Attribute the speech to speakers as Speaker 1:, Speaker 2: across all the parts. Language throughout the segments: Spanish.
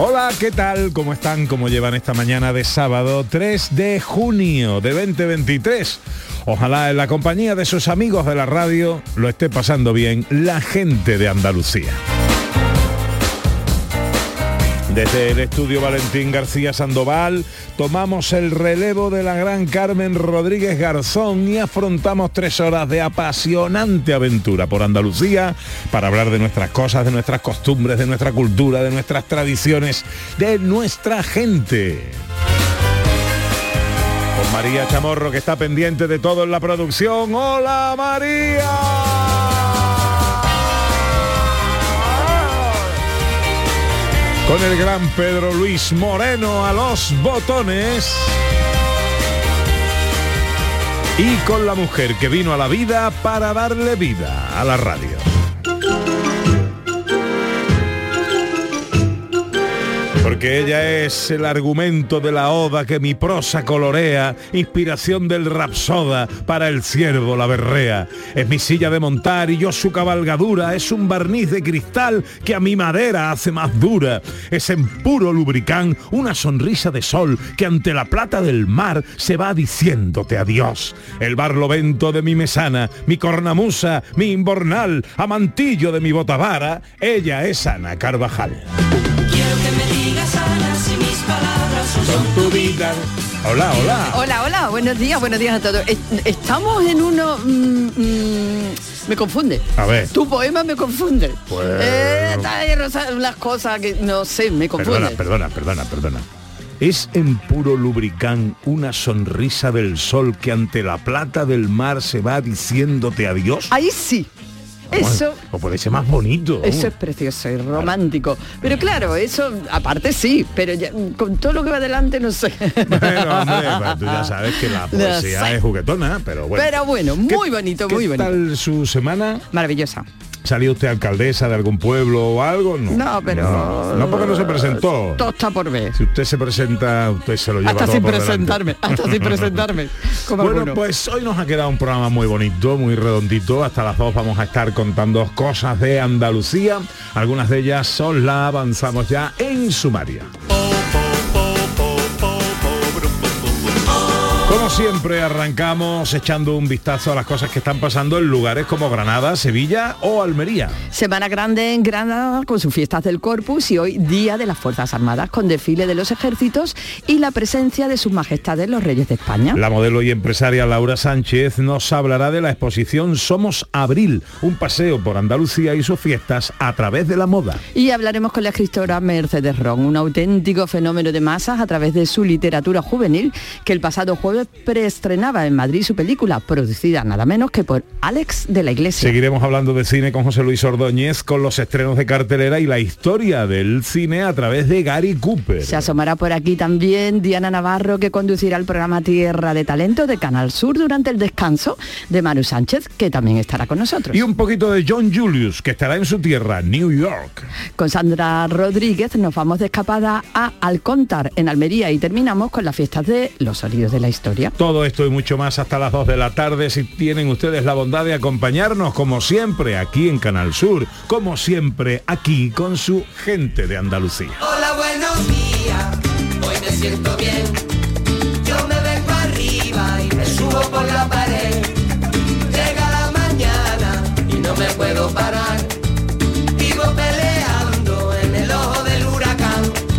Speaker 1: Hola, ¿qué tal? ¿Cómo están? ¿Cómo llevan esta mañana de sábado 3 de junio de 2023? Ojalá en la compañía de sus amigos de la radio lo esté pasando bien la gente de Andalucía. Desde el estudio Valentín García Sandoval tomamos el relevo de la gran Carmen Rodríguez Garzón y afrontamos tres horas de apasionante aventura por Andalucía para hablar de nuestras cosas, de nuestras costumbres, de nuestra cultura, de nuestras tradiciones, de nuestra gente. Con María Chamorro que está pendiente de todo en la producción. ¡Hola María! Con el gran Pedro Luis Moreno a los botones y con la mujer que vino a la vida para darle vida a la radio. Porque ella es el argumento de la oda que mi prosa colorea, inspiración del rapsoda para el ciervo la berrea. Es mi silla de montar y yo su cabalgadura, es un barniz de cristal que a mi madera hace más dura. Es en puro lubricán una sonrisa de sol que ante la plata del mar se va diciéndote adiós. El barlovento de mi mesana, mi cornamusa, mi imbornal, amantillo de mi botavara, ella es Ana Carvajal.
Speaker 2: Son
Speaker 1: tu vida. Hola, hola.
Speaker 3: Hola, hola, buenos días, buenos días a todos. Es- Estamos en uno... mm, mm, me confunde.
Speaker 1: A ver.
Speaker 3: Tu poema me confunde.
Speaker 1: Pues-
Speaker 3: Eh, las cosas que no sé, me confunde.
Speaker 1: Perdona, perdona, perdona, perdona. Es en puro lubricán una sonrisa del sol que ante la plata del mar se va diciéndote adiós.
Speaker 3: Ahí sí. Eso,
Speaker 1: O puede ser más bonito.
Speaker 3: eso es precioso y romántico. Pero claro, eso aparte sí, pero ya, con todo lo que va adelante no sé.
Speaker 1: Bueno, hombre, pues tú ya sabes que la poesía
Speaker 3: sé.
Speaker 1: es juguetona, pero bueno.
Speaker 3: Pero bueno,
Speaker 1: ¿Qué-
Speaker 3: muy bonito,
Speaker 1: qué
Speaker 3: muy bonito.
Speaker 1: tal su semana?
Speaker 3: Maravillosa.
Speaker 1: ¿Salió usted alcaldesa de algún pueblo o algo? No,
Speaker 3: No, pero...
Speaker 1: No, no porque no se presentó.
Speaker 3: Todo está por ver.
Speaker 1: Si usted se presenta, usted se lo lleva
Speaker 3: Hasta
Speaker 1: todo
Speaker 3: sin
Speaker 1: por delante.
Speaker 3: presentarme, hasta sin presentarme. como
Speaker 1: Bueno,
Speaker 3: alguno.
Speaker 1: pues hoy nos ha quedado un programa muy bonito, muy redondito. Hasta las dos vamos a estar contando cosas de Andalucía. Algunas de ellas os las avanzamos ya en sumaria. Como siempre arrancamos echando un vistazo a las cosas que están pasando en lugares como Granada, Sevilla o Almería.
Speaker 3: Semana grande en Granada con sus fiestas del Corpus y hoy Día de las Fuerzas Armadas con desfile de los ejércitos y la presencia de sus majestades los reyes de España.
Speaker 1: La modelo y empresaria Laura Sánchez nos hablará de la exposición Somos Abril, un paseo por Andalucía y sus fiestas a través de la moda.
Speaker 3: Y hablaremos con la escritora Mercedes Ron, un auténtico fenómeno de masas a través de su literatura juvenil, que el pasado jueves preestrenaba en Madrid su película, producida nada menos que por Alex de la Iglesia.
Speaker 1: Seguiremos hablando de cine con José Luis Ordóñez, con los estrenos de cartelera y la historia del cine a través de Gary Cooper.
Speaker 3: Se asomará por aquí también Diana Navarro, que conducirá el programa Tierra de Talento de Canal Sur durante el descanso de Manu Sánchez, que también estará con nosotros.
Speaker 1: Y un poquito de John Julius, que estará en su tierra, New York.
Speaker 3: Con Sandra Rodríguez nos vamos de escapada a Alcóntar, en Almería, y terminamos con las fiestas de los sonidos de la historia.
Speaker 1: Todo esto y mucho más hasta las 2 de la tarde si tienen ustedes la bondad de acompañarnos como siempre aquí en Canal Sur, como siempre aquí con su gente de Andalucía.
Speaker 2: Hola, buenos días, hoy me siento bien. Yo me vengo arriba y me subo por la pared. Llega la mañana y no me puedo parar.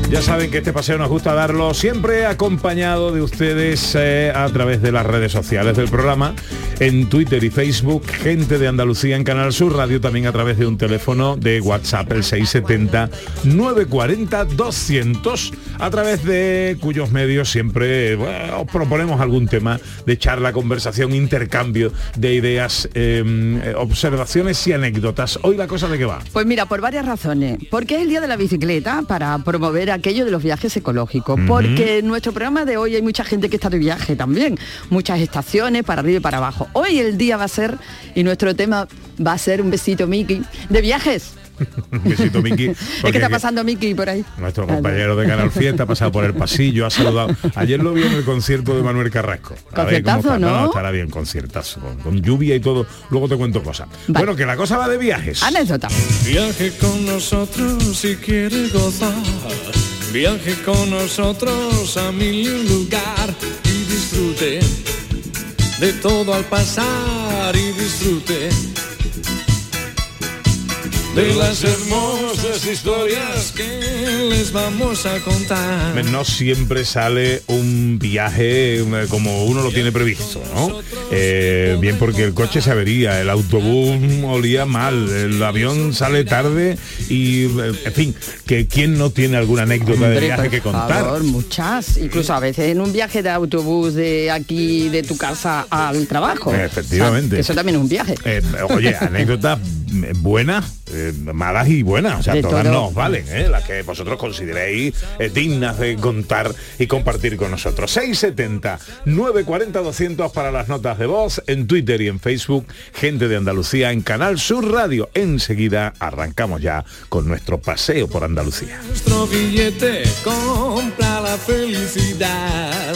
Speaker 1: Ya saben que este paseo nos gusta darlo siempre acompañado de ustedes eh, a través de las redes sociales del programa, en Twitter y Facebook, gente de Andalucía en Canal Sur Radio, también a través de un teléfono de WhatsApp, el 670 940 200, a través de cuyos medios siempre os proponemos algún tema de charla, conversación, intercambio de ideas, eh, observaciones y anécdotas. Hoy la cosa de qué va.
Speaker 3: Pues mira, por varias razones. Porque es el día de la bicicleta para promover aquello de los viajes ecológicos. Porque en nuestro programa de hoy hay mucha gente que está de viaje también. Muchas estaciones para arriba y para abajo. Hoy el día va a ser, y nuestro tema va a ser un besito Mickey, de viajes.
Speaker 1: Un besito, Miki.
Speaker 3: Es que
Speaker 1: porque
Speaker 3: está pasando Mickey por ahí.
Speaker 1: Nuestro compañero de Canal Fiesta ha pasado por el pasillo, ha saludado. Ayer lo vi en el concierto de Manuel Carrasco. A ver cómo
Speaker 3: Conciertazo,
Speaker 1: está.
Speaker 3: ¿no?
Speaker 1: estará bien, conciertazo. Con, con lluvia y todo. Luego te cuento cosas.
Speaker 3: Vale.
Speaker 1: Bueno, que la cosa va de viajes.
Speaker 3: Anécdota.
Speaker 4: Viaje con nosotros si quiere gozar. Viaje con nosotros a mil lugar y disfrute de todo al pasar y disfrute de las hermosas historias que les vamos a contar.
Speaker 1: No siempre sale un viaje eh, como uno lo tiene previsto, ¿no? Eh, bien porque el coche se avería, el autobús olía mal, el avión sale tarde y, eh, en fin, que quién no tiene alguna anécdota de viaje que contar.
Speaker 3: favor, muchas. Incluso a veces en un viaje de autobús de aquí, de tu casa al trabajo.
Speaker 1: Efectivamente.
Speaker 3: O sea, que eso también es un viaje.
Speaker 1: Eh, oye, anécdotas buenas, eh, malas y buenas, o sea,
Speaker 3: De
Speaker 1: todas
Speaker 3: todo.
Speaker 1: nos valen, ¿eh? las que vosotros consideréis eh, dignas de contar y compartir con nosotros. 670 940 200 para las notas de voz en Twitter y en Facebook, gente de Andalucía en Canal Sur Radio. Enseguida arrancamos ya con nuestro paseo por Andalucía.
Speaker 4: Nuestro billete compra la felicidad.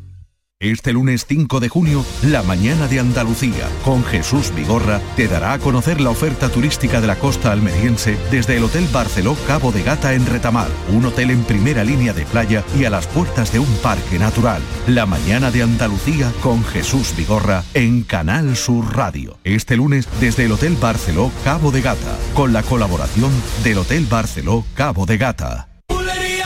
Speaker 5: Este lunes 5 de junio, la mañana de Andalucía, con Jesús Vigorra, te dará a conocer la oferta turística de la costa almeriense desde el Hotel Barceló Cabo de Gata en Retamar, un hotel en primera línea de playa y a las puertas de un parque natural. La mañana de Andalucía con Jesús Vigorra en Canal Sur Radio. Este lunes desde el Hotel Barceló Cabo de Gata, con la colaboración del Hotel Barceló Cabo de Gata.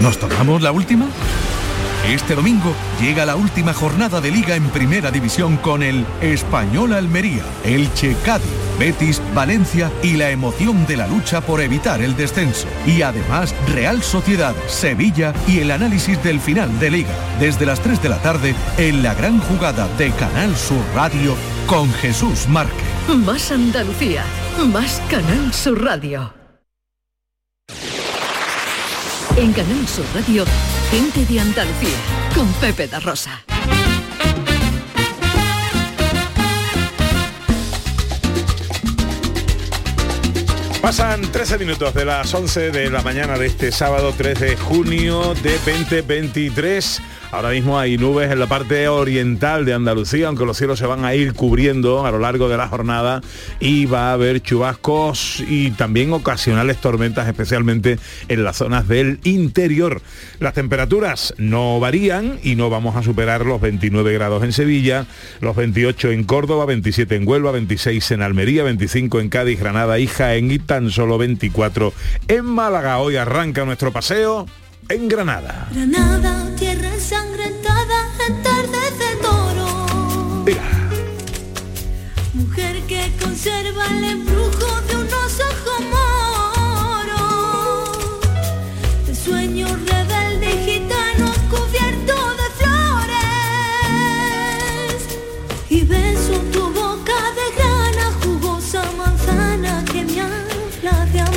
Speaker 5: ¿Nos tomamos la última? Este domingo llega la última jornada de liga en primera división con el Español Almería, Elche Cádiz, Betis, Valencia y la emoción de la lucha por evitar el descenso. Y además Real Sociedad, Sevilla y el análisis del final de liga. Desde las 3 de la tarde en la gran jugada de Canal Sur Radio con Jesús Márquez.
Speaker 6: Más Andalucía, más Canal Sur Radio. En Canal Sur Radio, gente de Andalucía, con Pepe da Rosa.
Speaker 1: Pasan 13 minutos de las 11 de la mañana de este sábado 3 de junio de 2023. Ahora mismo hay nubes en la parte oriental de Andalucía, aunque los cielos se van a ir cubriendo a lo largo de la jornada y va a haber chubascos y también ocasionales tormentas, especialmente en las zonas del interior. Las temperaturas no varían y no vamos a superar los 29 grados en Sevilla, los 28 en Córdoba, 27 en Huelva, 26 en Almería, 25 en Cádiz, Granada y Jaén y tan solo 24 en Málaga. Hoy arranca nuestro paseo en Granada.
Speaker 7: Granada, tierra ensangrentada, en tardes de toro. Mujer que conserva el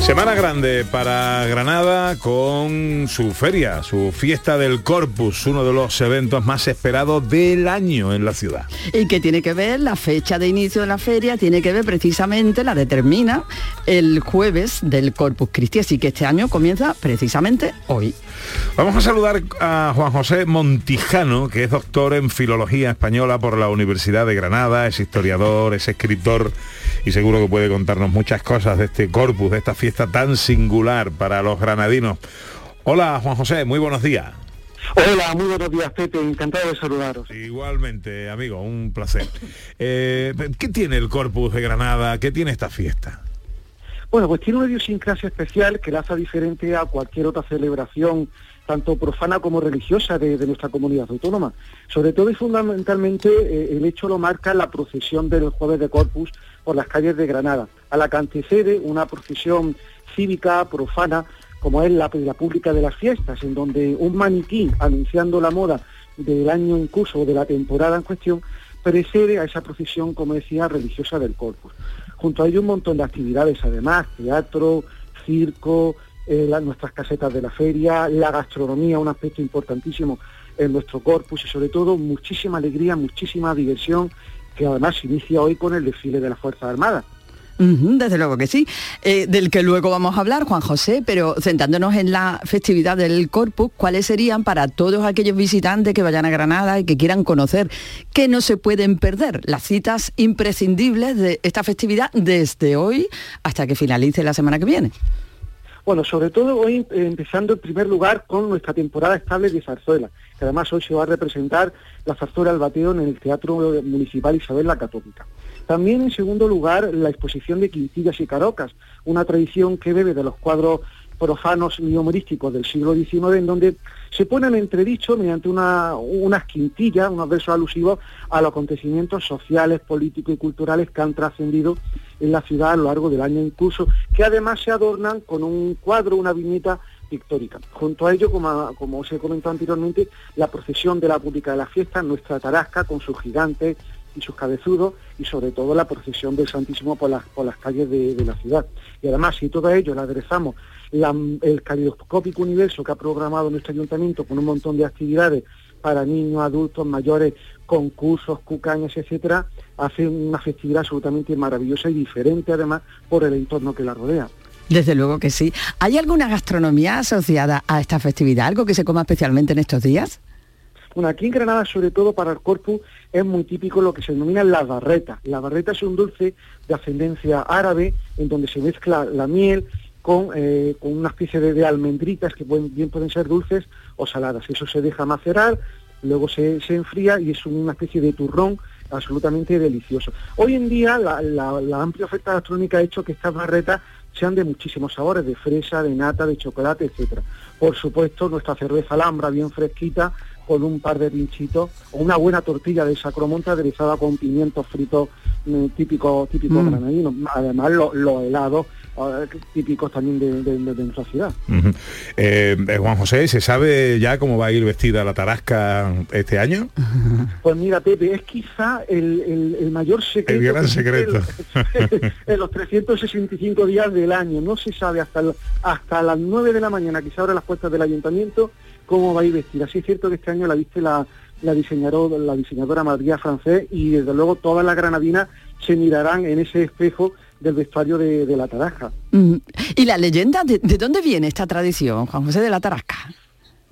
Speaker 1: Semana grande para Granada con su feria, su fiesta del Corpus, uno de los eventos más esperados del año en la ciudad.
Speaker 3: ¿Y qué tiene que ver? La fecha de inicio de la feria tiene que ver precisamente, la determina el jueves del Corpus Christi, así que este año comienza precisamente hoy.
Speaker 1: Vamos a saludar a Juan José Montijano, que es doctor en Filología Española por la Universidad de Granada, es historiador, es escritor y seguro que puede contarnos muchas cosas de este corpus, de esta fiesta tan singular para los granadinos. Hola Juan José, muy buenos días.
Speaker 8: Hola, muy buenos días, Pepe. Encantado de saludaros.
Speaker 1: Igualmente, amigo, un placer. Eh, ¿Qué tiene el Corpus de Granada? ¿Qué tiene esta fiesta?
Speaker 8: Bueno, pues tiene una idiosincrasia especial que la hace diferente a cualquier otra celebración, tanto profana como religiosa de, de nuestra comunidad autónoma. Sobre todo y fundamentalmente eh, el hecho lo marca la procesión del jueves de Corpus por las calles de Granada, a la que antecede una procesión cívica, profana, como es la, la pública de las fiestas, en donde un maniquí anunciando la moda del año en curso o de la temporada en cuestión precede a esa procesión, como decía, religiosa del Corpus. Junto a ello un montón de actividades, además, teatro, circo, eh, nuestras casetas de la feria, la gastronomía, un aspecto importantísimo en nuestro corpus y sobre todo muchísima alegría, muchísima diversión, que además inicia hoy con el desfile de las Fuerzas Armadas.
Speaker 3: Desde luego que sí, Eh, del que luego vamos a hablar, Juan José, pero centrándonos en la festividad del Corpus, ¿cuáles serían para todos aquellos visitantes que vayan a Granada y que quieran conocer, que no se pueden perder, las citas imprescindibles de esta festividad desde hoy hasta que finalice la semana que viene?
Speaker 8: Bueno, sobre todo hoy eh, empezando en primer lugar con nuestra temporada estable de zarzuela, que además hoy se va a representar la zarzuela al bateo en el Teatro Municipal Isabel la Católica. También en segundo lugar la exposición de quintillas y carocas, una tradición que bebe de los cuadros profanos y humorísticos del siglo XIX, en donde se ponen en entredicho mediante una, unas quintillas, unos versos alusivos a los acontecimientos sociales, políticos y culturales que han trascendido en la ciudad a lo largo del año en curso, que además se adornan con un cuadro, una viñeta pictórica. Junto a ello, como, como os he comentado anteriormente, la procesión de la pública de la fiesta, nuestra tarasca con sus gigantes y sus cabezudos, y sobre todo la procesión del Santísimo por las, por las calles de, la ciudad. Y además, si todo ello le aderezamos el caleidoscópico universo que ha programado nuestro ayuntamiento con un montón de actividades para niños, adultos, mayores, concursos, cucañas, etcétera, hace una festividad absolutamente maravillosa y diferente además por el entorno que la rodea.
Speaker 3: Desde luego que sí. ¿Hay alguna gastronomía asociada a esta festividad, algo que se coma especialmente en estos días?
Speaker 8: Bueno, aquí en Granada, sobre todo para el Corpus, es muy típico lo que se denomina la barreta. La barreta es un dulce de ascendencia árabe, en donde se mezcla la miel con, eh, con una especie de, de almendritas que pueden- bien pueden ser dulces o saladas. Eso se deja macerar, luego se, se enfría y es una especie de turrón absolutamente delicioso. Hoy en día la, la- la amplia oferta gastronómica ha hecho que estas barretas sean de muchísimos sabores, de fresa, de nata, de chocolate, etcétera. Por supuesto, nuestra cerveza alhambra bien fresquita, con un par de pinchitos, o una buena tortilla de sacromonte aderezada con pimientos fritos mm, típicos típicos
Speaker 1: Mm.
Speaker 8: granadinos. Además, lo- los helados eh, típicos también de, de- de- de nuestra ciudad.
Speaker 1: Eh, eh, Juan José, ¿se sabe ya cómo va a ir vestida la tarasca este año?
Speaker 8: Pues mira, Pepe, es quizá el, el- el mayor secreto.
Speaker 1: El gran secreto.
Speaker 8: En, los 365 días del año. No se sabe hasta, el- hasta las 9 de la mañana se abren las puertas del ayuntamiento cómo va a ir vestida. Sí es cierto que este año la viste la, la, la diseñadora María Francés y desde luego todas las granadinas se mirarán en ese espejo del vestuario de, de la Taraja.
Speaker 3: Mm. ¿Y la leyenda? ¿De, de dónde viene esta tradición, Juan José de la Tarasca?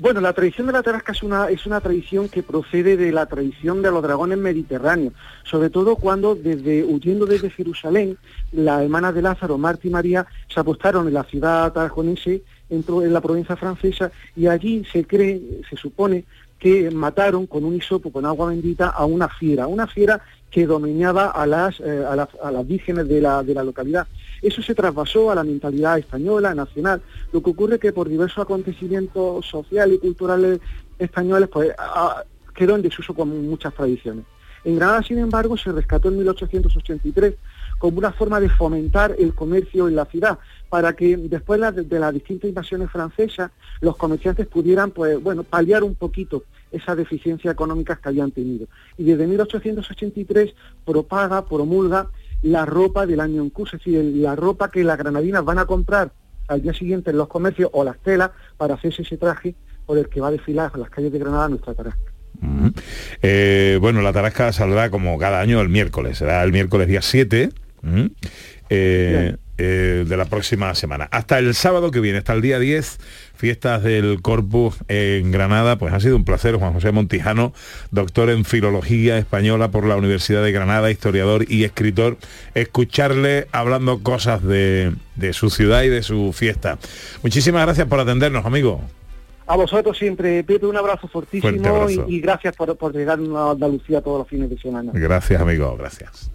Speaker 8: Bueno, la tradición de la tarasca es una, es una tradición que procede de la tradición de los dragones mediterráneos, sobre todo cuando desde huyendo desde Jerusalén, las hermanas de Lázaro, Marta y María, se apostaron en la ciudad tarajonense, en, pro- en la provincia francesa, y allí se cree, se supone, que mataron con un hisopo, con agua bendita, a una fiera, una fiera que dominaba a las, eh, a las, a vírgenes de la, de la localidad. Eso se trasvasó a la mentalidad española, nacional. Lo que ocurre es que por diversos acontecimientos sociales y culturales españoles, pues quedó en desuso con muchas tradiciones. En Granada, sin embargo, se rescató en 1883 como una forma de fomentar el comercio en la ciudad, para que después de, las distintas invasiones francesas, los comerciantes pudieran, pues, bueno, paliar un poquito esas deficiencias económicas que habían tenido. Y desde 1883 propaga, promulga la ropa del año en curso, es decir, la ropa que las granadinas van a comprar al día siguiente en los comercios o las telas para hacerse ese traje por el que va a desfilar a las calles de Granada nuestra tarasca.
Speaker 1: Eh, bueno, la tarasca saldrá como cada año el miércoles, será el miércoles día 7 ujú, eh, eh, de la próxima semana. Hasta el sábado que viene, hasta el día 10, fiestas del Corpus en Granada, pues ha sido un placer, Juan José Montijano, doctor en Filología Española por la Universidad de Granada, historiador y escritor, escucharle hablando cosas de, de su ciudad y de su fiesta. Muchísimas gracias por atendernos, amigo.
Speaker 8: A vosotros siempre, Pepe, un abrazo fortísimo
Speaker 1: abrazo.
Speaker 8: y, y gracias por, por llegar a Andalucía todos los fines de semana.
Speaker 1: Gracias, amigo, gracias.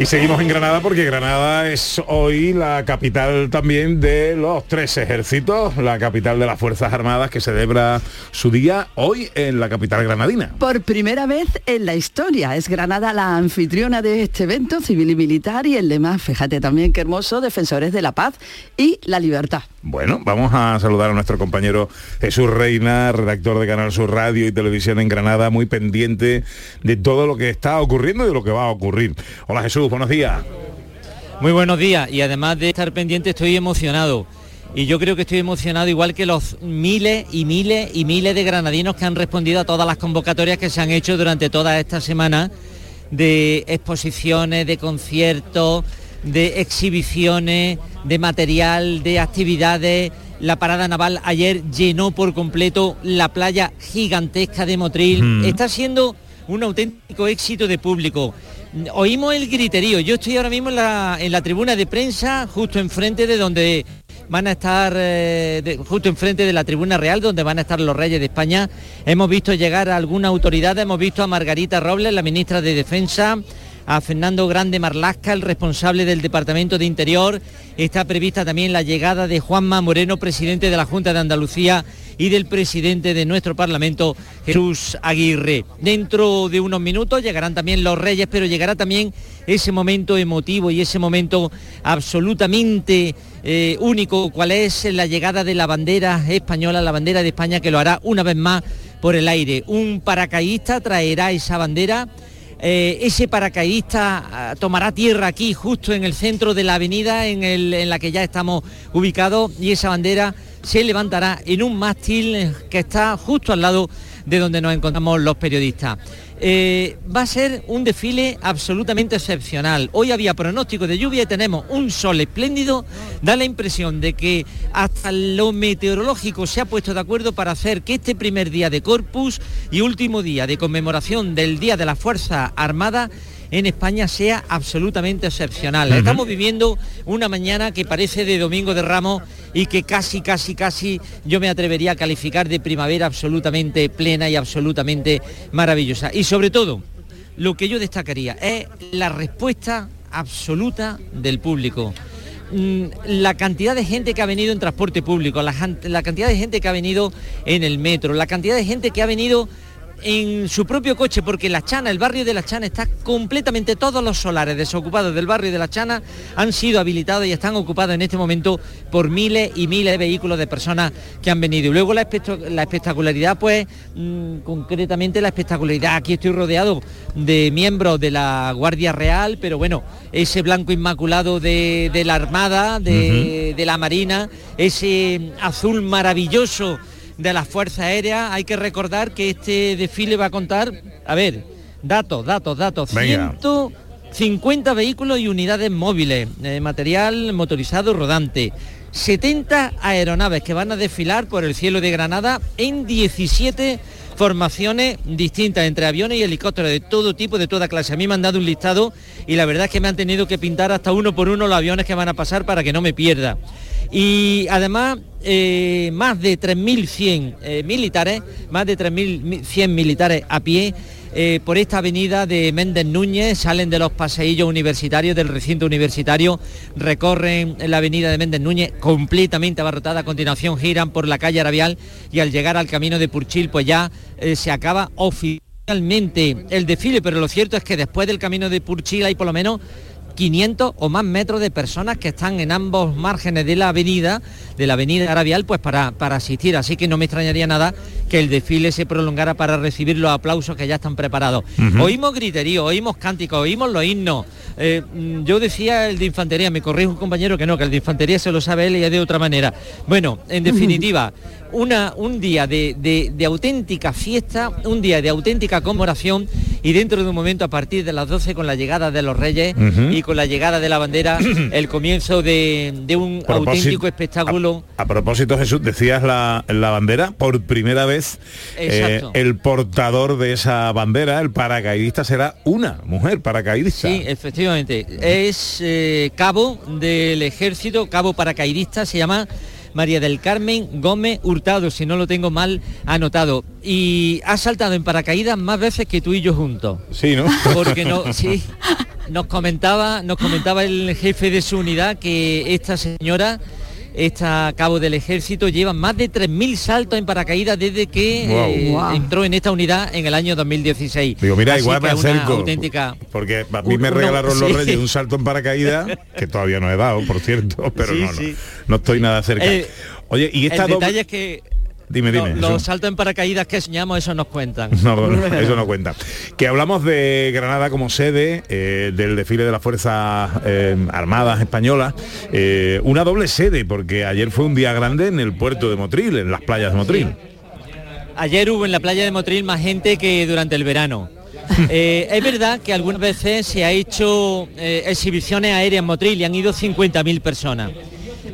Speaker 1: Y seguimos en Granada porque Granada es hoy la capital también de los tres ejércitos, la capital de las Fuerzas Armadas que celebra su día hoy en la capital granadina.
Speaker 3: Por primera vez en la historia es Granada la anfitriona de este evento civil y militar y el lema, fíjate también qué hermoso, defensores de la paz y la libertad.
Speaker 1: Bueno, vamos a saludar a nuestro compañero Jesús Reina, redactor de Canal Sur Radio y Televisión en Granada, muy pendiente de todo lo que está ocurriendo y de lo que va a ocurrir. Hola Jesús, buenos días.
Speaker 9: Muy buenos días y además de estar pendiente estoy emocionado. Y yo creo que estoy emocionado igual que los miles y miles y miles de granadinos que han respondido a todas las convocatorias que se han hecho durante toda esta semana de exposiciones, de conciertos, de exhibiciones, de material, de actividades. La parada naval ayer llenó por completo la playa gigantesca de Motril.
Speaker 10: Mm.
Speaker 9: Está siendo un auténtico éxito de público. Oímos el griterío. Yo estoy ahora mismo en la, en la tribuna de prensa, justo enfrente de donde van a estar, eh, justo enfrente de la tribuna real, donde van a estar los reyes de España. Hemos visto llegar a alguna autoridad, hemos visto a Margarita Robles, la ministra de Defensa, a Fernando Grande Marlasca, el responsable del Departamento de Interior. Está prevista también la llegada de Juanma Moreno, presidente de la Junta de Andalucía y del presidente de nuestro Parlamento, Jesús Aguirre. Dentro de unos minutos llegarán también los reyes, pero llegará también ese momento emotivo y ese momento absolutamente eh, único, cual es la llegada de la bandera española, la bandera de España, que lo hará una vez más por el aire. Un paracaidista traerá esa bandera. Eh, ese paracaidista ah, tomará tierra aquí, justo en el centro de la avenida en, en la que ya estamos ubicados, y esa bandera se levantará en un mástil que está justo al lado de donde nos encontramos los periodistas. Eh, va a ser un desfile absolutamente excepcional. Hoy había pronóstico de lluvia y tenemos un sol espléndido. Da la impresión de que hasta lo meteorológico se ha puesto de acuerdo para hacer que este primer día de Corpus y último día de conmemoración del Día de la Fuerza Armada en España sea absolutamente excepcional. Estamos viviendo una mañana que parece de Domingo de Ramos y que casi, casi, casi yo me atrevería a calificar de primavera absolutamente plena y absolutamente maravillosa. Y sobre todo, lo que yo destacaría es la respuesta absoluta del público. Mm, La cantidad de gente que ha venido en transporte público, la cantidad de gente que ha venido en el metro, la cantidad de gente que ha venido en su propio coche, porque La Chana, el barrio de La Chana está completamente, todos los solares desocupados del barrio de La Chana han sido habilitados y están ocupados en este momento por miles y miles de vehículos de personas que han venido. Y luego la, espectacularidad, pues, mm, concretamente la espectacularidad, aquí estoy rodeado de miembros de la Guardia Real, pero bueno, ese blanco inmaculado de, de la Armada, de, de la Marina, ese azul maravilloso de las Fuerzas Aéreas. Hay que recordar que este desfile va a contar, a ver, datos, datos, datos,
Speaker 1: Venga.
Speaker 9: 150 vehículos y unidades móviles, eh, material motorizado rodante. 70 aeronaves que van a desfilar por el cielo de Granada en 17 formaciones distintas entre aviones y helicópteros de todo tipo, de toda clase. A mí me han dado un listado y la verdad es que me han tenido que pintar hasta uno por uno los aviones que van a pasar para que no me pierda. Y además eh, más de 3.100 eh, militares, más de 3.100 militares a pie eh, por esta avenida de Méndez Núñez, salen de los paseillos universitarios del recinto universitario, recorren la avenida de Méndez Núñez completamente abarrotada, a continuación giran por la calle Arabial y al llegar al camino de Purchil pues ya eh, se acaba oficialmente el desfile, pero lo cierto es que después del camino de Purchil hay por lo menos 500 o más metros de personas que están en ambos márgenes de la avenida, de la avenida Arabial, pues para, para asistir. Así que no me extrañaría nada que el desfile se prolongara para recibir los aplausos que ya están preparados. Oímos griterío, oímos cánticos, oímos los himnos. Eh, mm, yo decía el de infantería, me corrijo un compañero que no, que el de infantería se lo sabe él y es de otra manera. Bueno, en definitiva, una, un día de, de- de auténtica fiesta, un día de auténtica conmemoración y dentro de un momento a partir de las 12 con la llegada de los reyes y con la llegada de la bandera, el comienzo de, de un
Speaker 1: Propósito-
Speaker 9: auténtico espectáculo.
Speaker 1: A propósito, Jesús, decías la, la bandera, por primera vez eh, el portador de esa bandera, el paracaidista, será una mujer paracaidista.
Speaker 9: Sí, efectivamente. Es eh, cabo del ejército, cabo paracaidista, se llama María del Carmen Gómez Hurtado, si no lo tengo mal anotado. Y ha saltado en paracaídas más veces que tú y yo juntos.
Speaker 1: Sí, ¿no?
Speaker 9: Porque no, sí. Nos comentaba, nos comentaba el jefe de su unidad que esta señora, esta cabo del ejército, lleva más de 3.000 saltos en paracaídas desde que eh, entró en esta unidad en el año 2016.
Speaker 1: Digo, mira,
Speaker 9: Así
Speaker 1: igual me acerco.
Speaker 9: auténtica
Speaker 1: Porque a mí me regalaron los
Speaker 9: sí.
Speaker 1: reyes un salto en paracaídas, que todavía no he dado, por cierto, pero
Speaker 9: Sí,
Speaker 1: no, no, no estoy nada cerca.
Speaker 9: Eh,
Speaker 1: Oye, y esta
Speaker 9: el
Speaker 1: doble-
Speaker 9: detalle es que
Speaker 1: Dime, dime.
Speaker 9: los saltos en paracaídas que soñamos, eso nos cuentan.
Speaker 1: No, no, eso no cuenta. Que hablamos de Granada como sede eh, del desfile de las Fuerzas eh, Armadas Españolas. eh, una doble sede, porque ayer fue un día grande en el puerto de Motril, en las playas de Motril.
Speaker 9: Ayer hubo en la playa de Motril más gente que durante el verano. Eh, es verdad que algunas veces se ha hecho eh, exhibiciones aéreas en Motril y han ido 50.000 personas.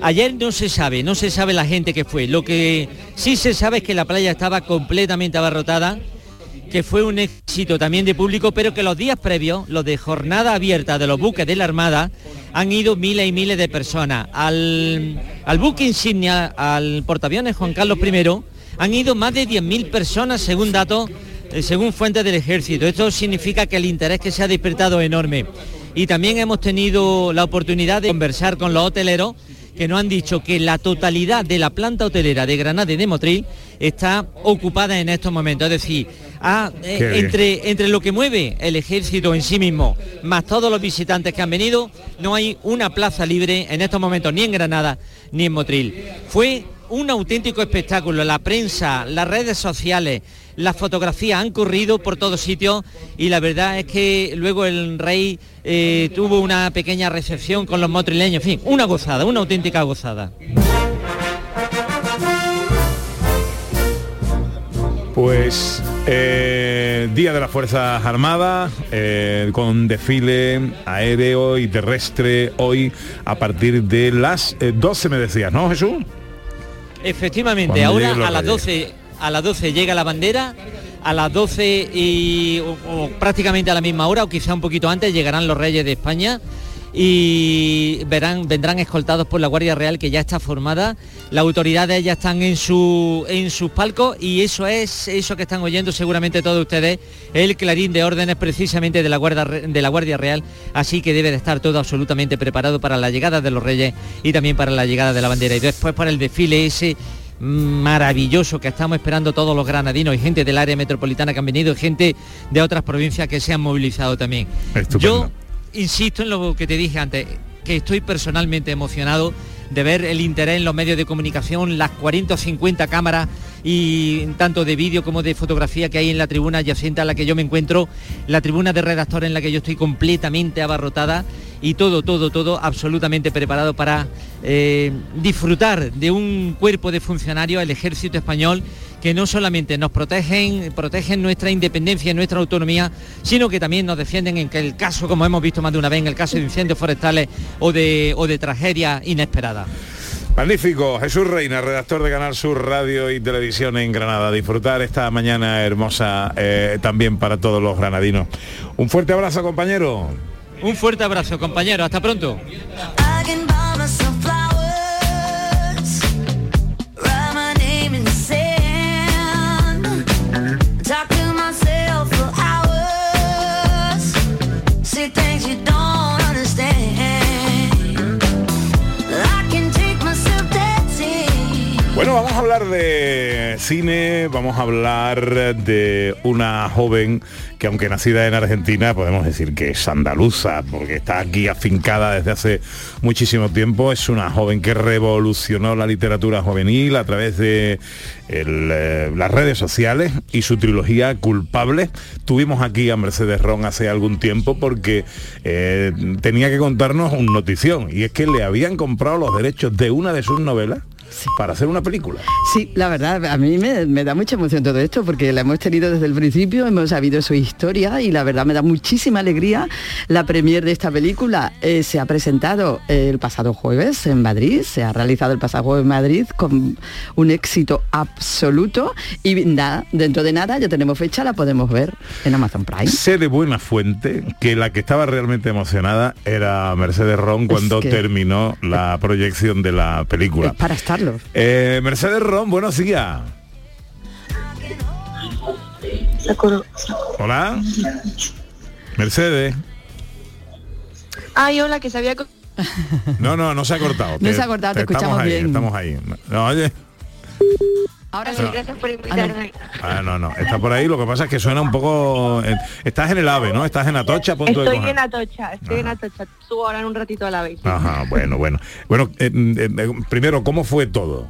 Speaker 9: Ayer no se sabe, no se sabe la gente que fue. Lo que sí se sabe es que la playa estaba completamente abarrotada, que fue un éxito también de público, pero que los días previos, los de jornada abierta de los buques de la Armada, han ido miles y miles de personas. Al, al buque insignia, al portaaviones Juan Carlos I, han ido más de 10.000 personas según datos, eh, según fuentes del ejército. Esto significa que el interés que se ha despertado es enorme. Y también hemos tenido la oportunidad de conversar con los hoteleros que nos han dicho que la totalidad de la planta hotelera de Granada y de Motril está ocupada en estos momentos. Es decir, eh, entre, entre lo que mueve el ejército en sí mismo, más todos los visitantes que han venido, no hay una plaza libre en estos momentos, ni en Granada ni en Motril. Fue un auténtico espectáculo. La prensa, las redes sociales, las fotografías han corrido por todos sitios y la verdad es que luego el rey eh, tuvo una pequeña recepción con los motrileños. En fin, una gozada, una auténtica gozada.
Speaker 1: Pues eh, Día de las Fuerzas Armadas, eh, con desfile aéreo y terrestre hoy a partir de las eh, 12 me decías, ¿no Jesús?
Speaker 9: Efectivamente, ahora a las
Speaker 1: reyes.
Speaker 9: 12 a las 12 llega la bandera, a las 12 y o- prácticamente a la misma hora o quizá un poquito antes llegarán los reyes de España y verán vendrán escoltados por la Guardia Real que ya está formada. Las autoridades ya están en su en sus palcos y eso es eso que están oyendo seguramente todos ustedes, el clarín de órdenes precisamente de la Guardia de la Guardia Real, así que debe de estar todo absolutamente preparado para la llegada de los reyes y también para la llegada de la bandera y después para el desfile ese maravilloso que estamos esperando todos los granadinos y gente del área metropolitana que han venido y gente de otras provincias que se han movilizado también. Yo insisto en lo que te dije antes, que estoy personalmente emocionado de ver el interés en los medios de comunicación, las 40 o 50 cámaras y tanto de vídeo como de fotografía que hay en la tribuna adyacente a la que yo me encuentro, la tribuna de redactor en la que yo estoy completamente abarrotada y todo, todo, todo absolutamente preparado para eh, disfrutar de un cuerpo de funcionarios, el ejército español, que no solamente nos protegen, protegen nuestra independencia y nuestra autonomía, sino que también nos defienden en que el caso, como hemos visto más de una vez, en el caso de incendios forestales o de, o de tragedias inesperadas.
Speaker 1: Magnífico, Jesús Reina, redactor de Canal Sur Radio y Televisión en Granada. Disfrutar esta mañana hermosa eh, también para todos los granadinos. Un fuerte abrazo, compañero.
Speaker 9: Un fuerte abrazo, compañero. Hasta pronto.
Speaker 1: Bueno, vamos a hablar de cine, vamos a hablar de una joven que aunque nacida en Argentina, podemos decir que es andaluza, porque está aquí afincada desde hace muchísimo tiempo. Es una joven que revolucionó la literatura juvenil a través de eh, las redes sociales y su trilogía Culpable. Tuvimos aquí a Mercedes Ron hace algún tiempo porque eh, tenía que contarnos un notición y es que le habían comprado los derechos de una de sus novelas para hacer una película.
Speaker 3: Sí, la verdad, a mí me, me da mucha emoción todo esto porque la hemos tenido desde el principio, hemos sabido su historia y la verdad me da muchísima alegría la premier de esta película. eh, se ha presentado el pasado jueves en Madrid, se ha realizado el pasado jueves en Madrid con un éxito absoluto y nada, dentro de nada ya tenemos fecha, la podemos ver en Amazon Prime.
Speaker 1: Sé de buena fuente que la que estaba realmente emocionada era Mercedes Ron cuando
Speaker 3: que-
Speaker 1: terminó la proyección de la película.
Speaker 3: Es para estarlo.
Speaker 1: Eh, Mercedes Ron, buenos días. Hola. Mercedes.
Speaker 10: Ay, hola, que se había... co-
Speaker 1: No, no, no se ha cortado.
Speaker 3: No se ha cortado, te
Speaker 1: estamos
Speaker 3: escuchamos
Speaker 1: ahí,
Speaker 3: bien.
Speaker 1: Estamos ahí. No, oye.
Speaker 3: Ahora
Speaker 10: sí. Gracias por invitarme.
Speaker 1: Ah, no, no. Está por ahí. Lo que pasa es que suena un poco. eh, Estás en el AVE, ¿no? Estás en Atocha punto de
Speaker 10: Estoy
Speaker 1: coger.
Speaker 10: en Atocha, estoy en Atocha. Subo ahora en un ratito a la vez.
Speaker 1: Ajá, bueno, bueno. Bueno, eh, eh, primero, ¿cómo fue todo?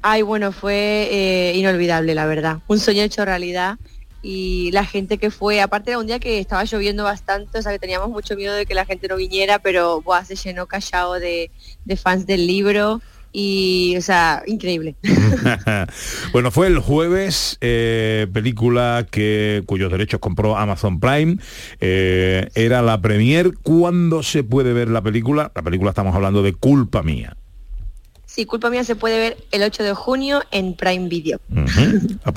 Speaker 10: Ay, bueno, fue eh, inolvidable, la verdad. Un sueño hecho realidad. Y la gente que fue, aparte era un día que estaba lloviendo bastante, o sea que teníamos mucho miedo de que la gente no viniera, pero buah, se llenó callado de, de fans del libro y, o sea, increíble.
Speaker 1: bueno, fue el jueves, eh, película que cuyos derechos compró Amazon Prime. Eh, era la premier. ¿Cuándo se puede ver la película? La película estamos hablando de Culpa Mía.
Speaker 10: Sí, culpa mía se puede ver el 8 de junio en Prime Video.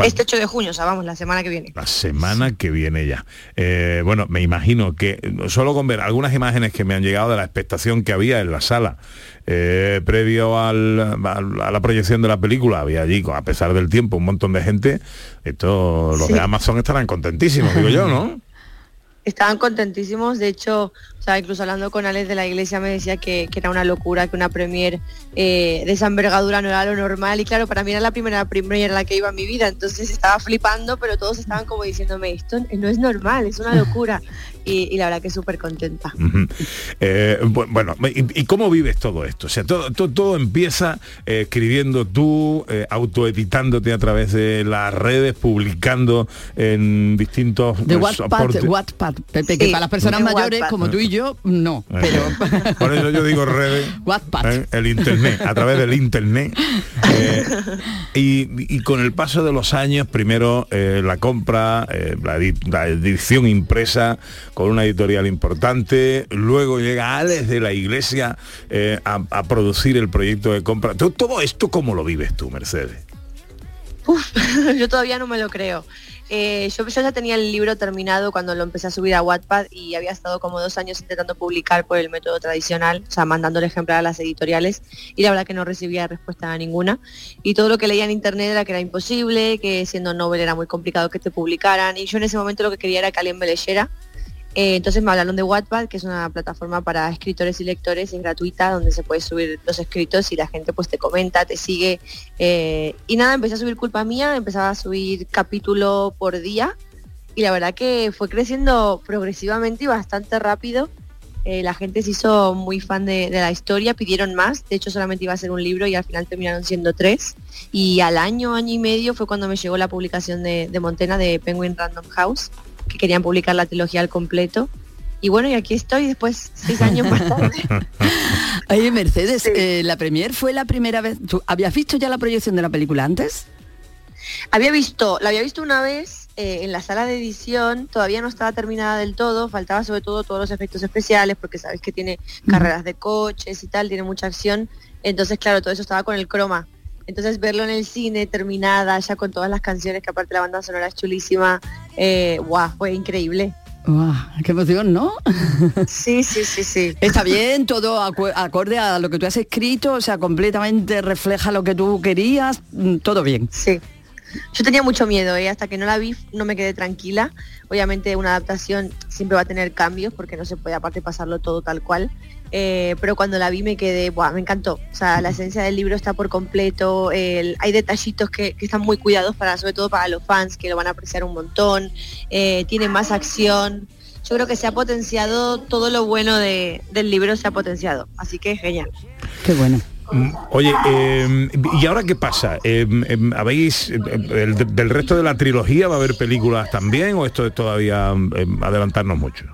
Speaker 10: Este 8 de junio, o sea, vamos, la semana que viene.
Speaker 1: La semana que viene ya. Eh, bueno, me imagino que solo con ver algunas imágenes que me han llegado de la expectación que había en la sala eh, previo al- al- a la proyección de la película, había allí, a pesar del tiempo, un montón de gente. Esto, los
Speaker 10: Sí.
Speaker 1: de Amazon estarán contentísimos, digo yo, ¿no?
Speaker 10: Estaban contentísimos, de hecho, o sea, incluso hablando con Alex de la iglesia me decía que, que era una locura, que una premier eh, de esa envergadura no era lo normal y claro, para mí era la primera premier a la que iba en mi vida, entonces estaba flipando, pero todos estaban como diciéndome, esto no es normal, es una locura y, y la verdad que súper contenta.
Speaker 1: Eh, bu- bueno, ¿y, y cómo vives todo esto? O sea, todo, todo, todo empieza eh, escribiendo tú, eh, autoeditándote a través de las redes, publicando en distintos
Speaker 3: De Wattpad,
Speaker 1: soportes.
Speaker 3: Wattpad, Pepe, que
Speaker 10: Sí,
Speaker 3: para las personas mayores
Speaker 10: Wattpad.
Speaker 3: como tú y yo, no,
Speaker 1: Eh,
Speaker 3: pero
Speaker 1: Por eso yo digo redes. ¿eh? El internet, a través del internet. Eh, y, y con el paso de los años, primero eh, la compra, eh, la, edi- la edición impresa con una editorial importante, luego llega Alex de la iglesia eh, a, a producir el proyecto de compra. Todo, todo esto, ¿cómo lo vives tú, Mercedes?
Speaker 10: Uf, yo todavía no me lo creo. Eh, yo, ya tenía el libro terminado cuando lo empecé a subir a Wattpad y había estado como dos años intentando publicar por el método tradicional, o sea, mandando el ejemplar a las editoriales y la verdad que no recibía respuesta ninguna. Y todo lo que leía en internet era que era imposible, que siendo novel era muy complicado que te publicaran y yo en ese momento lo que quería era que alguien me leyera. Eh, entonces me hablaron de Wattpad, que es una plataforma para escritores y lectores, es gratuita, donde se puede subir los escritos y la gente pues te comenta, te sigue. eh, y nada, empecé a subir culpa mía, empezaba a subir capítulo por día y la verdad que fue creciendo progresivamente y bastante rápido. Eh, la gente se hizo muy fan de, la historia, pidieron más, de hecho solamente iba a ser un libro y al final terminaron siendo tres. Y al año, año y medio fue cuando me llegó la publicación de Montena de Penguin Random House, que querían publicar la trilogía al completo. Y bueno, y aquí estoy después, seis años más tarde.
Speaker 3: Oye, Mercedes, eh, la premier fue la primera vez. ¿Tú habías visto ya la proyección de la película antes?
Speaker 10: Había visto, la había visto una vez eh, en la sala de edición, todavía no estaba terminada del todo, faltaba sobre todo todos los efectos especiales, porque sabes que tiene carreras de coches y tal, tiene mucha acción. Entonces, claro, todo eso estaba con el croma. Entonces verlo en el cine terminada, ya con todas las canciones, que aparte la banda sonora es chulísima, eh, guau, fue increíble.
Speaker 3: Qué emoción, ¿no?
Speaker 10: Sí, sí, sí, sí.
Speaker 3: Está bien, todo acorde a lo que tú has escrito, o sea, completamente refleja lo que tú querías, mm, todo bien.
Speaker 10: Sí. Yo tenía mucho miedo, ¿eh? hasta que no la vi no me quedé tranquila. Obviamente una adaptación siempre va a tener cambios porque no se puede aparte pasarlo todo tal cual. Eh, pero cuando la vi me quedé, buah, me encantó. O sea, la esencia del libro está por completo. el- hay detallitos que, que están muy cuidados para, sobre todo para los fans, que lo van a apreciar un montón. Eh, tiene más acción. Yo creo que se ha potenciado todo lo bueno de- del libro se ha potenciado. Así que genial.
Speaker 3: Qué bueno.
Speaker 1: Mm, Oye, eh, ¿y ahora qué pasa? Eh, eh, ¿Habéis eh, el- del resto de la trilogía va a haber películas también o esto es todavía eh, adelantarnos mucho?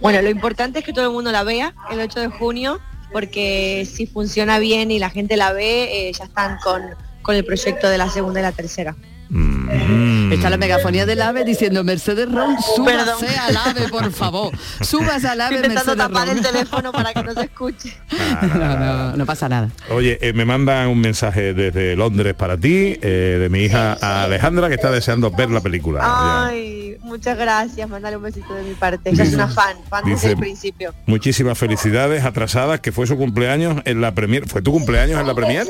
Speaker 10: Bueno, lo importante es que todo el mundo la vea el 8 de junio, porque si funciona bien y la gente la ve, eh, ya están con, con el proyecto de la segunda y la tercera.
Speaker 3: Está la megafonía del AVE diciendo Mercedes Ron,
Speaker 10: Perdón.
Speaker 3: súbase al AVE, por favor. Súbase al AVE,
Speaker 10: Estoy intentando
Speaker 3: Mercedes
Speaker 10: tapar
Speaker 3: Ron.
Speaker 10: el teléfono para que no se escuche.
Speaker 3: no, no, no pasa nada.
Speaker 1: Oye, eh, me mandan un mensaje desde Londres para ti, eh, de mi hija Alejandra, que está deseando ver la película. Ya.
Speaker 10: Ay, muchas gracias, mandale un besito de mi parte. Ella es una fan, fan desde
Speaker 1: Dice-
Speaker 10: el principio.
Speaker 1: Muchísimas felicidades atrasadas, que fue su cumpleaños en la premier. ¿Fue tu cumpleaños en la premier?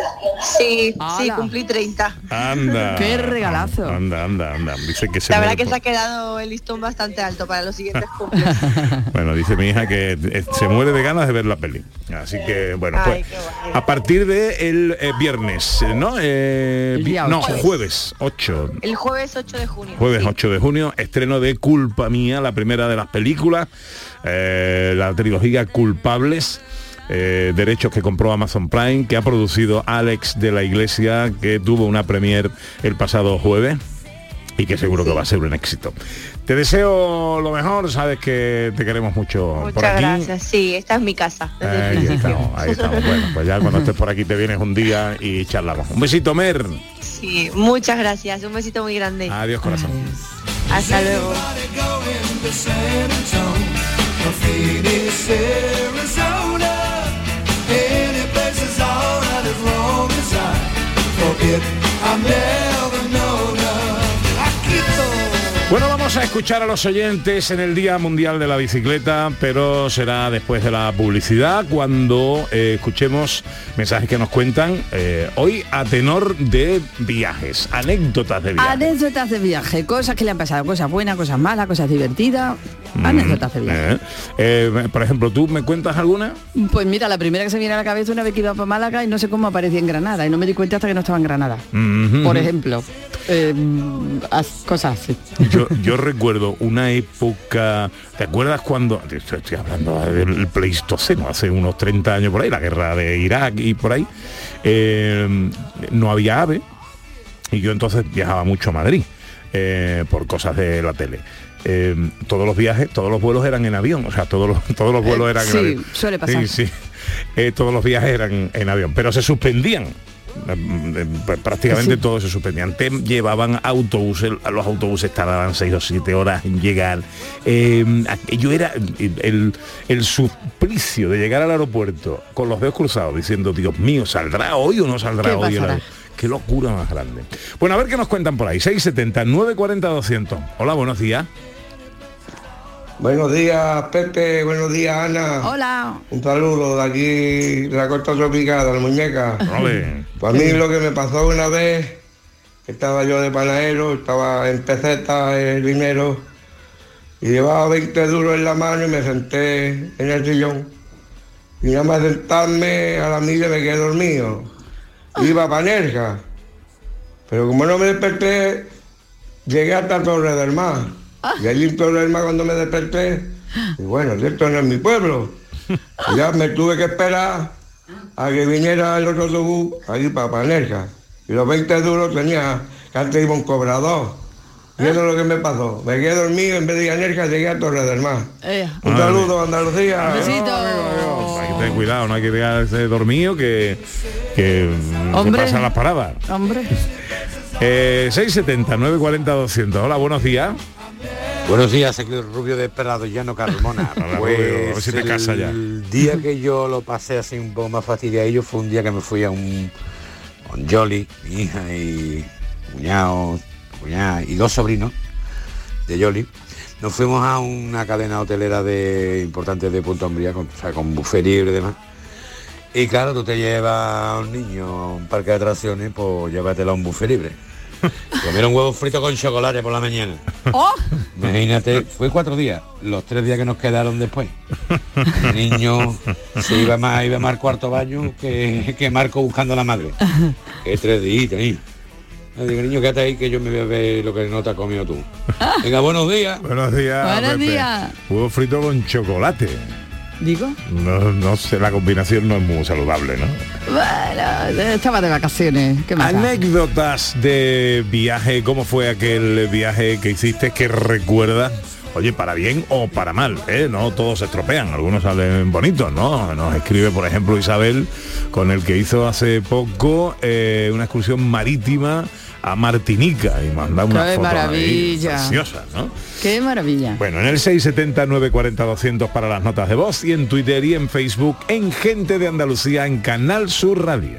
Speaker 10: Sí, sí,
Speaker 3: ¡Hala!
Speaker 10: cumplí 30.
Speaker 1: Anda.
Speaker 3: ¡Qué regalazo!
Speaker 1: Anda, anda, anda. Dice que se
Speaker 10: La verdad que se ha quedado el listón bastante alto para los siguientes cumples.
Speaker 1: Bueno, dice mi hija que eh, se muere de ganas de ver la peli. Así que, bueno,
Speaker 10: Ay,
Speaker 1: pues a partir de el eh, viernes, ¿no? Eh,
Speaker 3: El día
Speaker 1: vi- no, jueves 8.
Speaker 10: El jueves 8 de junio.
Speaker 1: Jueves
Speaker 10: sí.
Speaker 1: 8 de junio, estreno de Culpa Mía, la primera de las películas, eh, la trilogía Culpables. Eh, derechos que compró Amazon Prime, que ha producido Alex de la Iglesia, que tuvo una premier el pasado jueves y que seguro que va a ser un éxito. Te deseo lo mejor, sabes que te queremos mucho por
Speaker 10: Muchas
Speaker 1: aquí.
Speaker 10: gracias. Sí, esta es mi casa. Desde
Speaker 1: Ahí estamos, ahí estamos. Bueno, pues ya cuando estés por aquí te vienes un día y charlamos. Un besito, Mer.
Speaker 10: Sí, muchas gracias. Un besito muy grande.
Speaker 1: Adiós, corazón.
Speaker 10: Hasta luego. forget. I never know.
Speaker 1: Bueno, vamos a escuchar a los oyentes en el Día Mundial de la Bicicleta, pero será después de la publicidad cuando eh, escuchemos mensajes que nos cuentan eh, hoy a tenor de viajes, anécdotas de viajes.
Speaker 3: Anécdotas de viaje, cosas que le han pasado, cosas buenas, cosas malas, cosas divertidas. Anécdotas de viaje.
Speaker 1: Eh, por ejemplo, ¿tú me cuentas alguna?
Speaker 3: Pues mira, la primera que se viene a la cabeza una vez que iba para Málaga y no sé cómo aparecía en Granada y no me di cuenta hasta que no estaba en Granada.
Speaker 1: Mhm.
Speaker 3: Por ejemplo, eh, as- cosas así.
Speaker 1: Yo, yo recuerdo una época, ¿te acuerdas cuando, estoy hablando del Pleistoceno, hace unos 30 años por ahí, la guerra de Irak y por ahí, eh, no había ave y yo entonces viajaba mucho a Madrid eh, por cosas de la tele. Eh, todos los viajes, todos los vuelos eran en avión, o sea, todos los, todos los vuelos eran
Speaker 3: sí,
Speaker 1: en avión.
Speaker 3: suele pasar.
Speaker 1: Sí, sí. Eh, todos los viajes eran en avión, pero se suspendían. Eh, pr- prácticamente
Speaker 3: Sí.
Speaker 1: todos se suspendían. Te llevaban autobuses, los autobuses tardaban seis o siete horas en llegar. Eh, yo era el, el suplicio de llegar al aeropuerto con los dedos cruzados diciendo, Dios mío, ¿saldrá hoy o no saldrá
Speaker 3: ¿Qué
Speaker 1: hoy? avión?". Qué locura más grande. Bueno, a ver qué nos cuentan por ahí. 670 940 200. Hola, buenos días.
Speaker 11: Buenos días, Pepe. Buenos días, Ana.
Speaker 3: Hola.
Speaker 11: Un saludo de aquí, de la costa tropical, de la muñeca.
Speaker 1: Ole.
Speaker 11: Pues a mí lo que me pasó una vez, estaba yo de panadero, estaba en peseta el dinero, y llevaba 20 duros en la mano y me senté en el sillón. Y nada más sentarme a la milla me quedé dormido. Iba para Nerja. Pero como no me desperté, llegué hasta Torre del Mar. Y del Mar cuando me desperté, y bueno, esto no es mi pueblo. Y ya me tuve que esperar a que viniera el otro autobús aquí para Panerja. Y los 20 duros tenía, que antes iba un cobrador. Y eso es lo que me pasó. Me quedé dormido, en vez de ir a Nerja llegué a Torre del Mar.
Speaker 3: Eh,
Speaker 11: Un
Speaker 1: Madre
Speaker 11: saludo, Andalucía.
Speaker 1: Hay que tener cuidado, no hay que quedarse dormido que, que se pasan las paradas.
Speaker 3: hombre.
Speaker 1: Eh, 670 940 200. Hola, buenos días.
Speaker 12: Buenos días, aquí el Rubio de Prado Llano Carmona. Pues
Speaker 1: Rubio, a ver si te casa ya.
Speaker 12: el día que yo lo pasé así un poco más fastidiado fue un día que me fui a un con Jolly, mi hija y cuñado, cuñada y dos sobrinos de Jolly. Nos fuimos a una cadena hotelera de importante de Punta Umbría, con, o sea, con buffet libre y demás. Y claro, tú te llevas a un niño a un parque de atracciones, pues llévatelo a un buffet libre. Comieron huevos fritos con chocolate por la mañana.
Speaker 3: ¡Oh!
Speaker 12: Imagínate, fue cuatro días, los tres días que nos quedaron después. El niño se iba más, iba más al cuarto baño que, que Marco buscando a la madre. Qué tres días, niño. Le digo, niño, quédate ahí que yo me voy a ver lo que no te has comido tú. Venga, buenos días.
Speaker 1: Buenos días.
Speaker 3: Buenos días.
Speaker 1: Huevo frito con chocolate.
Speaker 3: Digo,
Speaker 1: No, no sé, la combinación no es muy saludable, ¿no?
Speaker 3: bueno, estaba de vacaciones. ¿Qué más da?
Speaker 1: Anécdotas de viaje, ¿cómo fue aquel viaje que hiciste que recuerdas? Oye, para bien o para mal, ¿eh? No todos se estropean, algunos salen bonitos, ¿no? Nos escribe, por ejemplo, Isabel, con el que hizo hace poco eh, una excursión marítima a Martinica y manda una
Speaker 3: ¡Qué
Speaker 1: foto ahí
Speaker 3: maravilla!
Speaker 1: preciosa, ¿no?
Speaker 3: Qué maravilla.
Speaker 1: Bueno, en el 670-940-200 para las notas de voz y en Twitter y en Facebook en Gente de Andalucía en Canal Sur Radio.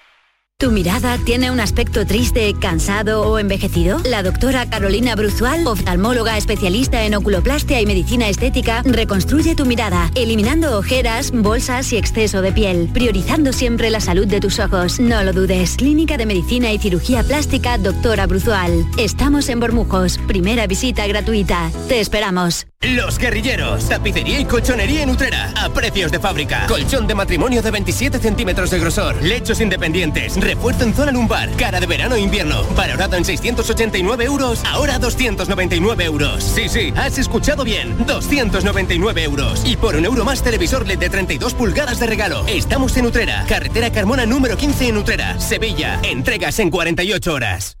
Speaker 13: ¿Tu mirada tiene un aspecto triste, cansado o envejecido? La doctora Carolina Bruzual, oftalmóloga especialista en oculoplastia y medicina estética, reconstruye tu mirada, eliminando ojeras, bolsas y exceso de piel, priorizando siempre la salud de tus ojos. No lo dudes. Clínica de Medicina y Cirugía Plástica, doctora Bruzual. Estamos en Bormujos. Primera visita gratuita. Te esperamos.
Speaker 14: Los guerrilleros, tapicería y colchonería en Utrera, a precios de fábrica. Colchón de matrimonio de 27 centímetros de grosor, lechos independientes, refuerzo en zona lumbar, cara de verano e invierno, valorado en 689 euros, ahora 299 euros. Sí, sí, has escuchado bien, 299 euros. Y por un euro más televisor LED de 32 pulgadas de regalo. Estamos en Utrera, carretera Carmona número 15 en Utrera, Sevilla. Entregas en 48 horas.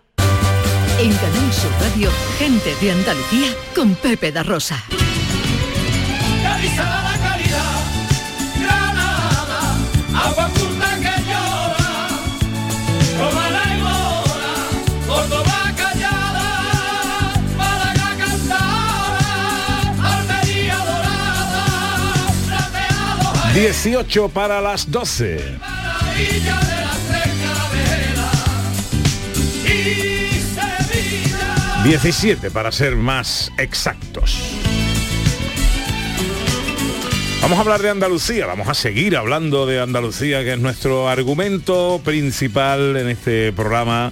Speaker 6: En Canal Sur Radio, gente de Andalucía con Pepe da Rosa.
Speaker 2: Calizada calidad, Granada, agua punta que llora, Romana y Mora, Córdoba callada, Málaga cantada, Almería dorada, Plateado
Speaker 1: 18 para las 12. 17 para ser más exactos. Vamos a hablar de Andalucía, vamos a seguir hablando de Andalucía, que es nuestro argumento principal en este programa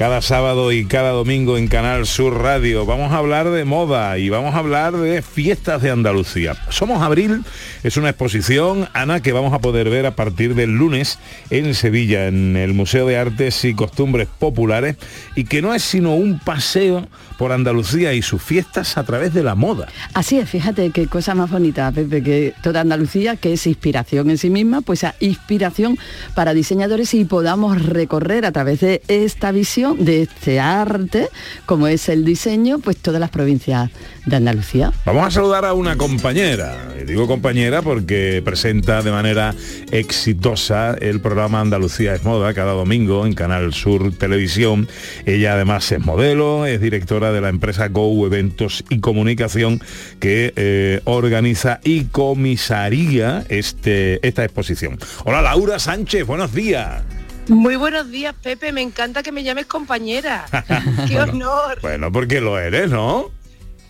Speaker 1: cada sábado y cada domingo en Canal Sur Radio. Vamos a hablar de moda y vamos a hablar de fiestas de Andalucía. Somos Abril, es una exposición, Ana, que vamos a poder ver a partir del lunes en Sevilla, en el Museo de Artes y Costumbres Populares, y que no es sino un paseo por Andalucía y sus fiestas a través de la moda.
Speaker 3: Así es, fíjate qué cosa más bonita, Pepe, que toda Andalucía, que es inspiración en sí misma, pues a inspiración para diseñadores y podamos recorrer a través de esta visión de este arte, como es el diseño, pues todas las provincias de Andalucía.
Speaker 1: Vamos a saludar a una compañera. Y digo compañera porque presenta de manera exitosa el programa Andalucía es Moda cada domingo en Canal Sur Televisión. Ella además es modelo, es directora de la empresa Go Eventos y Comunicación que eh, organiza y comisaría este, esta exposición. Hola Laura Sánchez, buenos días.
Speaker 15: Muy buenos días, Pepe. Me encanta que me llames compañera. ¡Qué
Speaker 1: Bueno,
Speaker 15: honor!
Speaker 1: Bueno, porque lo eres, ¿no?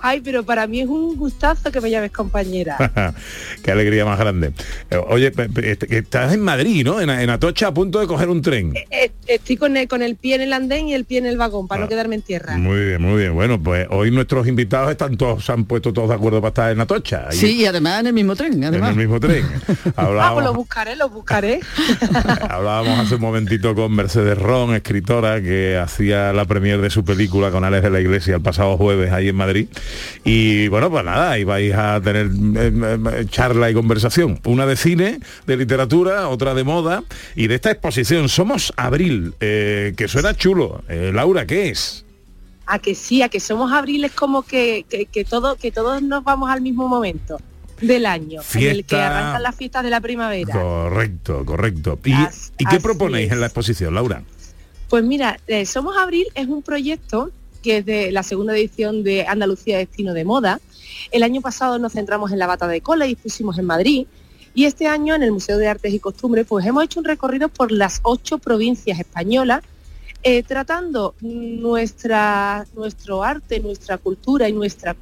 Speaker 15: Ay, pero para mí es un gustazo que me llames compañera.
Speaker 1: Qué alegría más grande. Eh, Oye, pe- pe- est- estás en Madrid, ¿no? En, en Atocha a punto de coger un tren.
Speaker 15: Eh, Estoy con el, con el pie en el andén y el pie en el vagón para
Speaker 1: Ah.
Speaker 15: no quedarme en tierra.
Speaker 1: Muy bien, muy bien. Bueno, pues hoy nuestros invitados están todos, se han puesto todos de acuerdo para estar en Atocha. Ahí,
Speaker 3: Sí, y además en el mismo tren,
Speaker 1: en el mismo tren.
Speaker 15: Ah, pues lo
Speaker 1: Hablábamos,
Speaker 15: buscaré, lo buscaré.
Speaker 1: hablábamos hace un momentito con Mercedes Ron, escritora, que hacía la premier de su película con Alex de la Iglesia el pasado jueves ahí en Madrid. Y bueno, pues nada, ahí vais a tener eh, eh, charla y conversación. Una de cine, de literatura, otra de moda y de esta exposición Somos Abril, eh, que suena chulo. Eh, Laura, ¿qué es?
Speaker 15: A que sí, a que somos abril es como que, que, que todo, que todos nos vamos al mismo momento del año, en el que
Speaker 1: Fiesta.
Speaker 15: arrancan las fiestas de la primavera.
Speaker 1: Correcto, correcto. ¿Y,
Speaker 15: As-
Speaker 1: ¿y qué proponéis
Speaker 15: es.
Speaker 1: en la exposición, Laura?
Speaker 15: Pues mira, eh, Somos Abril es un proyecto que es de la segunda edición de Andalucía Destino de Moda. El año pasado nos centramos en la bata de cola y pusimos en Madrid. Y este año en el Museo de Artes y Costumbres pues hemos hecho un recorrido por las ocho provincias españolas eh, tratando nuestra, nuestro arte, nuestra cultura y nuestra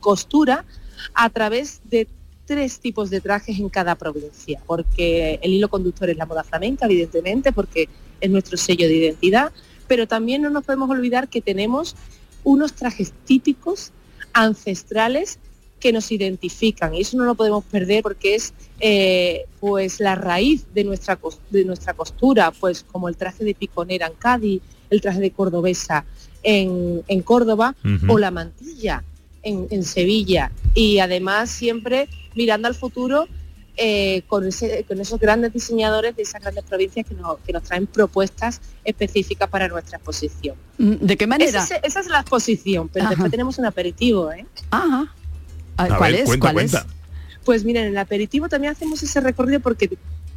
Speaker 15: costura a través de tres tipos de trajes en cada provincia, porque el hilo conductor es la moda flamenca, evidentemente, porque es nuestro sello de identidad, pero también no nos podemos olvidar que tenemos unos trajes típicos, ancestrales, que nos identifican. Y eso no lo podemos perder porque es eh, pues la raíz de nuestra de nuestra costura pues como el traje de piconera en Cádiz el traje de cordobesa en, en Córdoba o la mantilla en, en Sevilla. Y además siempre mirando al futuro eh, con, ese- con esos grandes diseñadores de esas grandes provincias que nos, que nos traen propuestas específicas para nuestra exposición.
Speaker 3: Mm, ¿De qué manera?
Speaker 15: Esa, es- esa es la exposición, pero
Speaker 3: Ajá.
Speaker 15: después tenemos un aperitivo, ¿eh?
Speaker 3: Ajá. Ah, ¿Cuál es?
Speaker 1: cuenta,
Speaker 3: ¿Cuál es?
Speaker 1: cuenta.
Speaker 15: Pues miren, en el aperitivo también hacemos ese recorrido porque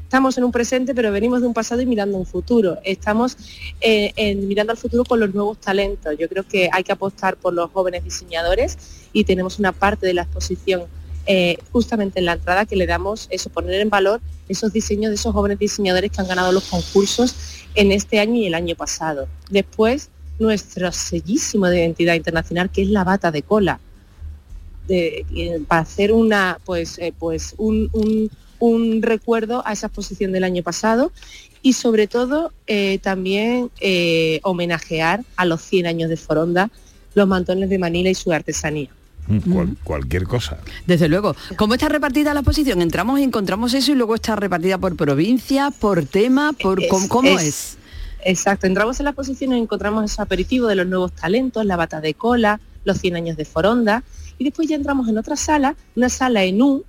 Speaker 15: estamos en un presente, pero venimos de un pasado y mirando un futuro. Estamos eh, en- mirando al futuro con los nuevos talentos. Yo creo que hay que apostar por los jóvenes diseñadores y tenemos una parte de la exposición eh, justamente en la entrada que le damos eso, poner en valor esos diseños de esos jóvenes diseñadores que han ganado los concursos en este año y el año pasado. Después, nuestro sellísimo de identidad internacional, que es la bata de cola de- eh, para hacer una pues eh, pues un, un- un recuerdo a esa exposición del año pasado y sobre todo también homenajear a los 100 años de Foronda los mantones de Manila y su artesanía.
Speaker 1: Mm, cual- cualquier cosa.
Speaker 3: Desde luego. ¿Cómo está repartida la exposición? Entramos y encontramos eso y luego está repartida por provincia, por tema, por
Speaker 15: Es-
Speaker 3: cómo, cómo
Speaker 15: es-
Speaker 3: es.
Speaker 15: Exacto, entramos en la exposición y encontramos ese aperitivo de los nuevos talentos, la bata de cola, los 100 años de Foronda y después ya entramos en otra sala, una sala en U,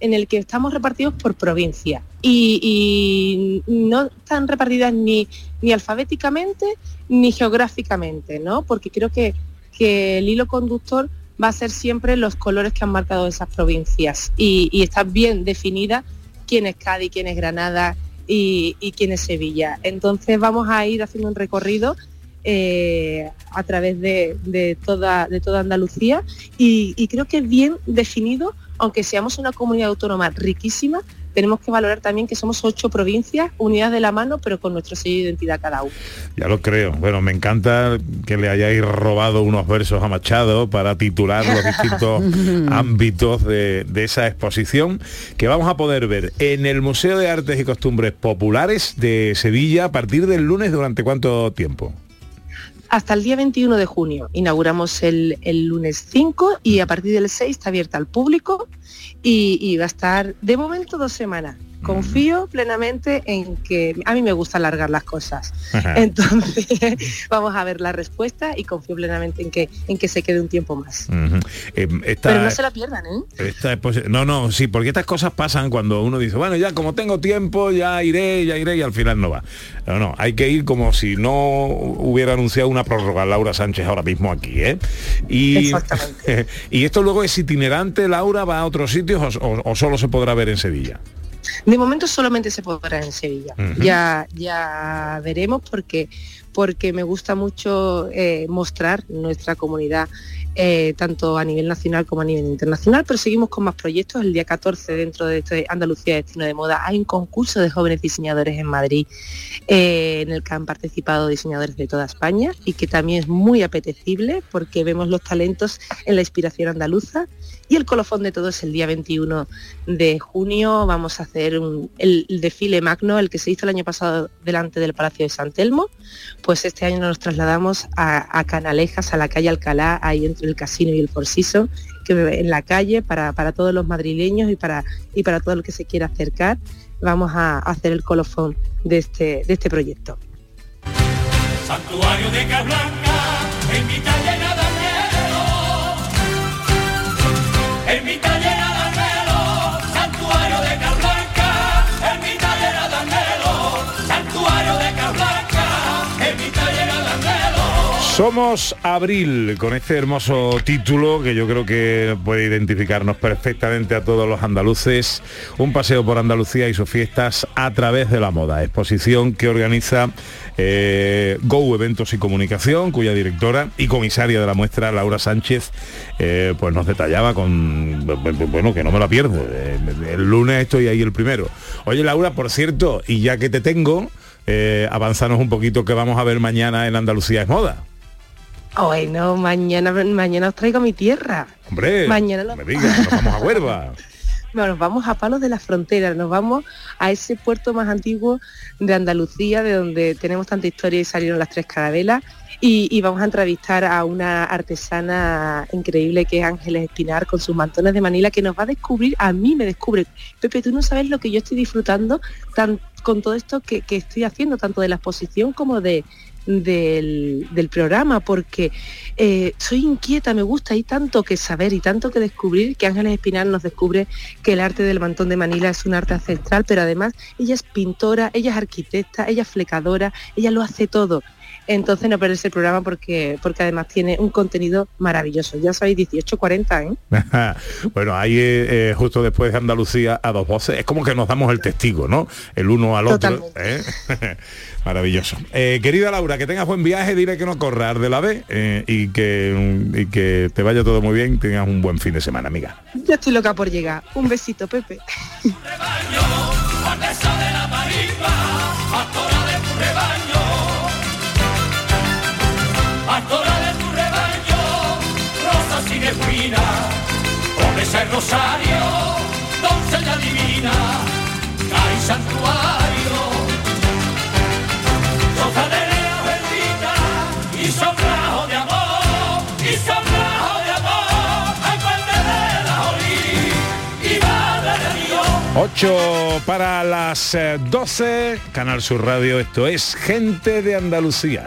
Speaker 15: en el que estamos repartidos por provincia y, y no están repartidas ni, ni alfabéticamente ni geográficamente, ¿no? Porque creo que, que el hilo conductor va a ser siempre los colores que han marcado esas provincias y, está bien definida quién es Cádiz, quién es Granada y, quién es Sevilla. Entonces vamos a ir haciendo un recorrido eh, a través de, de toda, de toda Andalucía y, y creo que es bien definido, aunque seamos una comunidad autónoma riquísima, tenemos que valorar también que somos ocho provincias unidas de la mano, pero con nuestro sello de identidad cada uno.
Speaker 1: Ya lo creo. Bueno, me encanta que le hayáis robado unos versos a Machado para titular los distintos ámbitos de, de esa exposición que vamos a poder ver en el Museo de Artes y Costumbres Populares de Sevilla a partir del lunes durante cuánto tiempo.
Speaker 15: Hasta el día 21 de junio. Inauguramos el, el lunes 5 y a partir del 6 está abierta al público y, y va a estar de momento dos semanas. Confío plenamente en que a mí me gusta alargar las cosas.
Speaker 1: Ajá.
Speaker 15: Entonces, vamos a ver la respuesta y confío plenamente en que, en que se quede un tiempo más.
Speaker 1: Eh, esta-
Speaker 15: Pero no se la pierdan, ¿eh?
Speaker 1: esta no, no, sí, porque estas cosas pasan cuando uno dice, bueno, ya como tengo tiempo, ya iré, ya iré, y al final no va. No, no, hay que ir como si no hubiera anunciado una prórroga Laura Sánchez ahora mismo aquí, ¿eh? Y, y esto luego es itinerante, Laura, va a otros sitios o, o- o solo se podrá ver en Sevilla.
Speaker 15: De momento solamente se podrá en Sevilla. Ya, ya veremos porque, porque me gusta mucho eh, mostrar nuestra comunidad eh, tanto a nivel nacional como a nivel internacional, pero seguimos con más proyectos. El día 14 dentro de este Andalucía Destino de Moda hay un concurso de jóvenes diseñadores en Madrid eh, en el que han participado diseñadores de toda España y que también es muy apetecible porque vemos los talentos en la inspiración andaluza y el colofón de todo es el día 21 de junio. Vamos a hacer el, desfile magno, el que se hizo el año pasado delante del Palacio de San Telmo. Pues este año nos trasladamos a, Canalejas, a la calle Alcalá, ahí entre el casino y el Seasons, que en la calle para, para todos los madrileños y para, y para todo el que se quiera acercar. Vamos a, hacer el colofón de este, de este proyecto.
Speaker 1: Somos Abril, con este hermoso título que yo creo que puede identificarnos perfectamente a todos los andaluces. Un paseo por Andalucía y sus fiestas a través de la moda. Exposición que organiza eh, Go Eventos y Comunicación, cuya directora y comisaria de la muestra, Laura Sánchez, eh, pues nos detallaba con, bueno, que no me la pierdo. Eh, el lunes estoy ahí el primero. Oye, Laura, por cierto, y ya que te tengo, eh, avanzanos un poquito que vamos a ver mañana en Andalucía es moda.
Speaker 15: Bueno, mañana, mañana os traigo a mi tierra.
Speaker 1: Hombre,
Speaker 15: Mañana lo-
Speaker 1: me digas, nos vamos a Huelva.
Speaker 15: Bueno, nos vamos a Palos de la Frontera, nos vamos a ese puerto más antiguo de Andalucía, de donde tenemos tanta historia y salieron las tres carabelas. Y, y vamos a entrevistar a una artesana increíble que es Ángeles Espinar con sus mantones de Manila que nos va a descubrir, a mí me descubre. Pepe, tú no sabes lo que yo estoy disfrutando tan, con todo esto que, que estoy haciendo, tanto de la exposición como de, del, programa, porque eh, soy inquieta, me gusta, hay tanto que saber y tanto que descubrir que Ángeles Espinar nos descubre que el arte del mantón de Manila es un arte ancestral, pero además ella es pintora, ella es arquitecta, ella es flecadora, ella lo hace todo. Entonces no perderse el programa porque, porque además tiene un contenido maravilloso. Ya sabéis, 18.40, ¿eh?
Speaker 1: bueno, ahí eh, eh, justo después de Andalucía a dos voces, es como que nos damos el testigo, ¿no? El uno al otro. ¿eh? Maravilloso. Eh, querida Laura, que tengas buen viaje, dile que no corras de la B eh, y, que, y que te vaya todo muy bien, tengas un buen fin de semana, amiga.
Speaker 15: Ya estoy loca por llegar. Un besito, Pepe.
Speaker 2: Condesa de la marisma, pastora de tu rebaño. Pastora de tu rebaño, rosa sin espina. Con ese rosario, doncella divina, hay santuario. Rosa de lea bendita, y sombrajo de amor, y sombrajo de amor. Ay, cuente de la olí, y madre de Dios.
Speaker 1: 8 para las eh, 12, Canal Sur Radio, esto es Gente de Andalucía.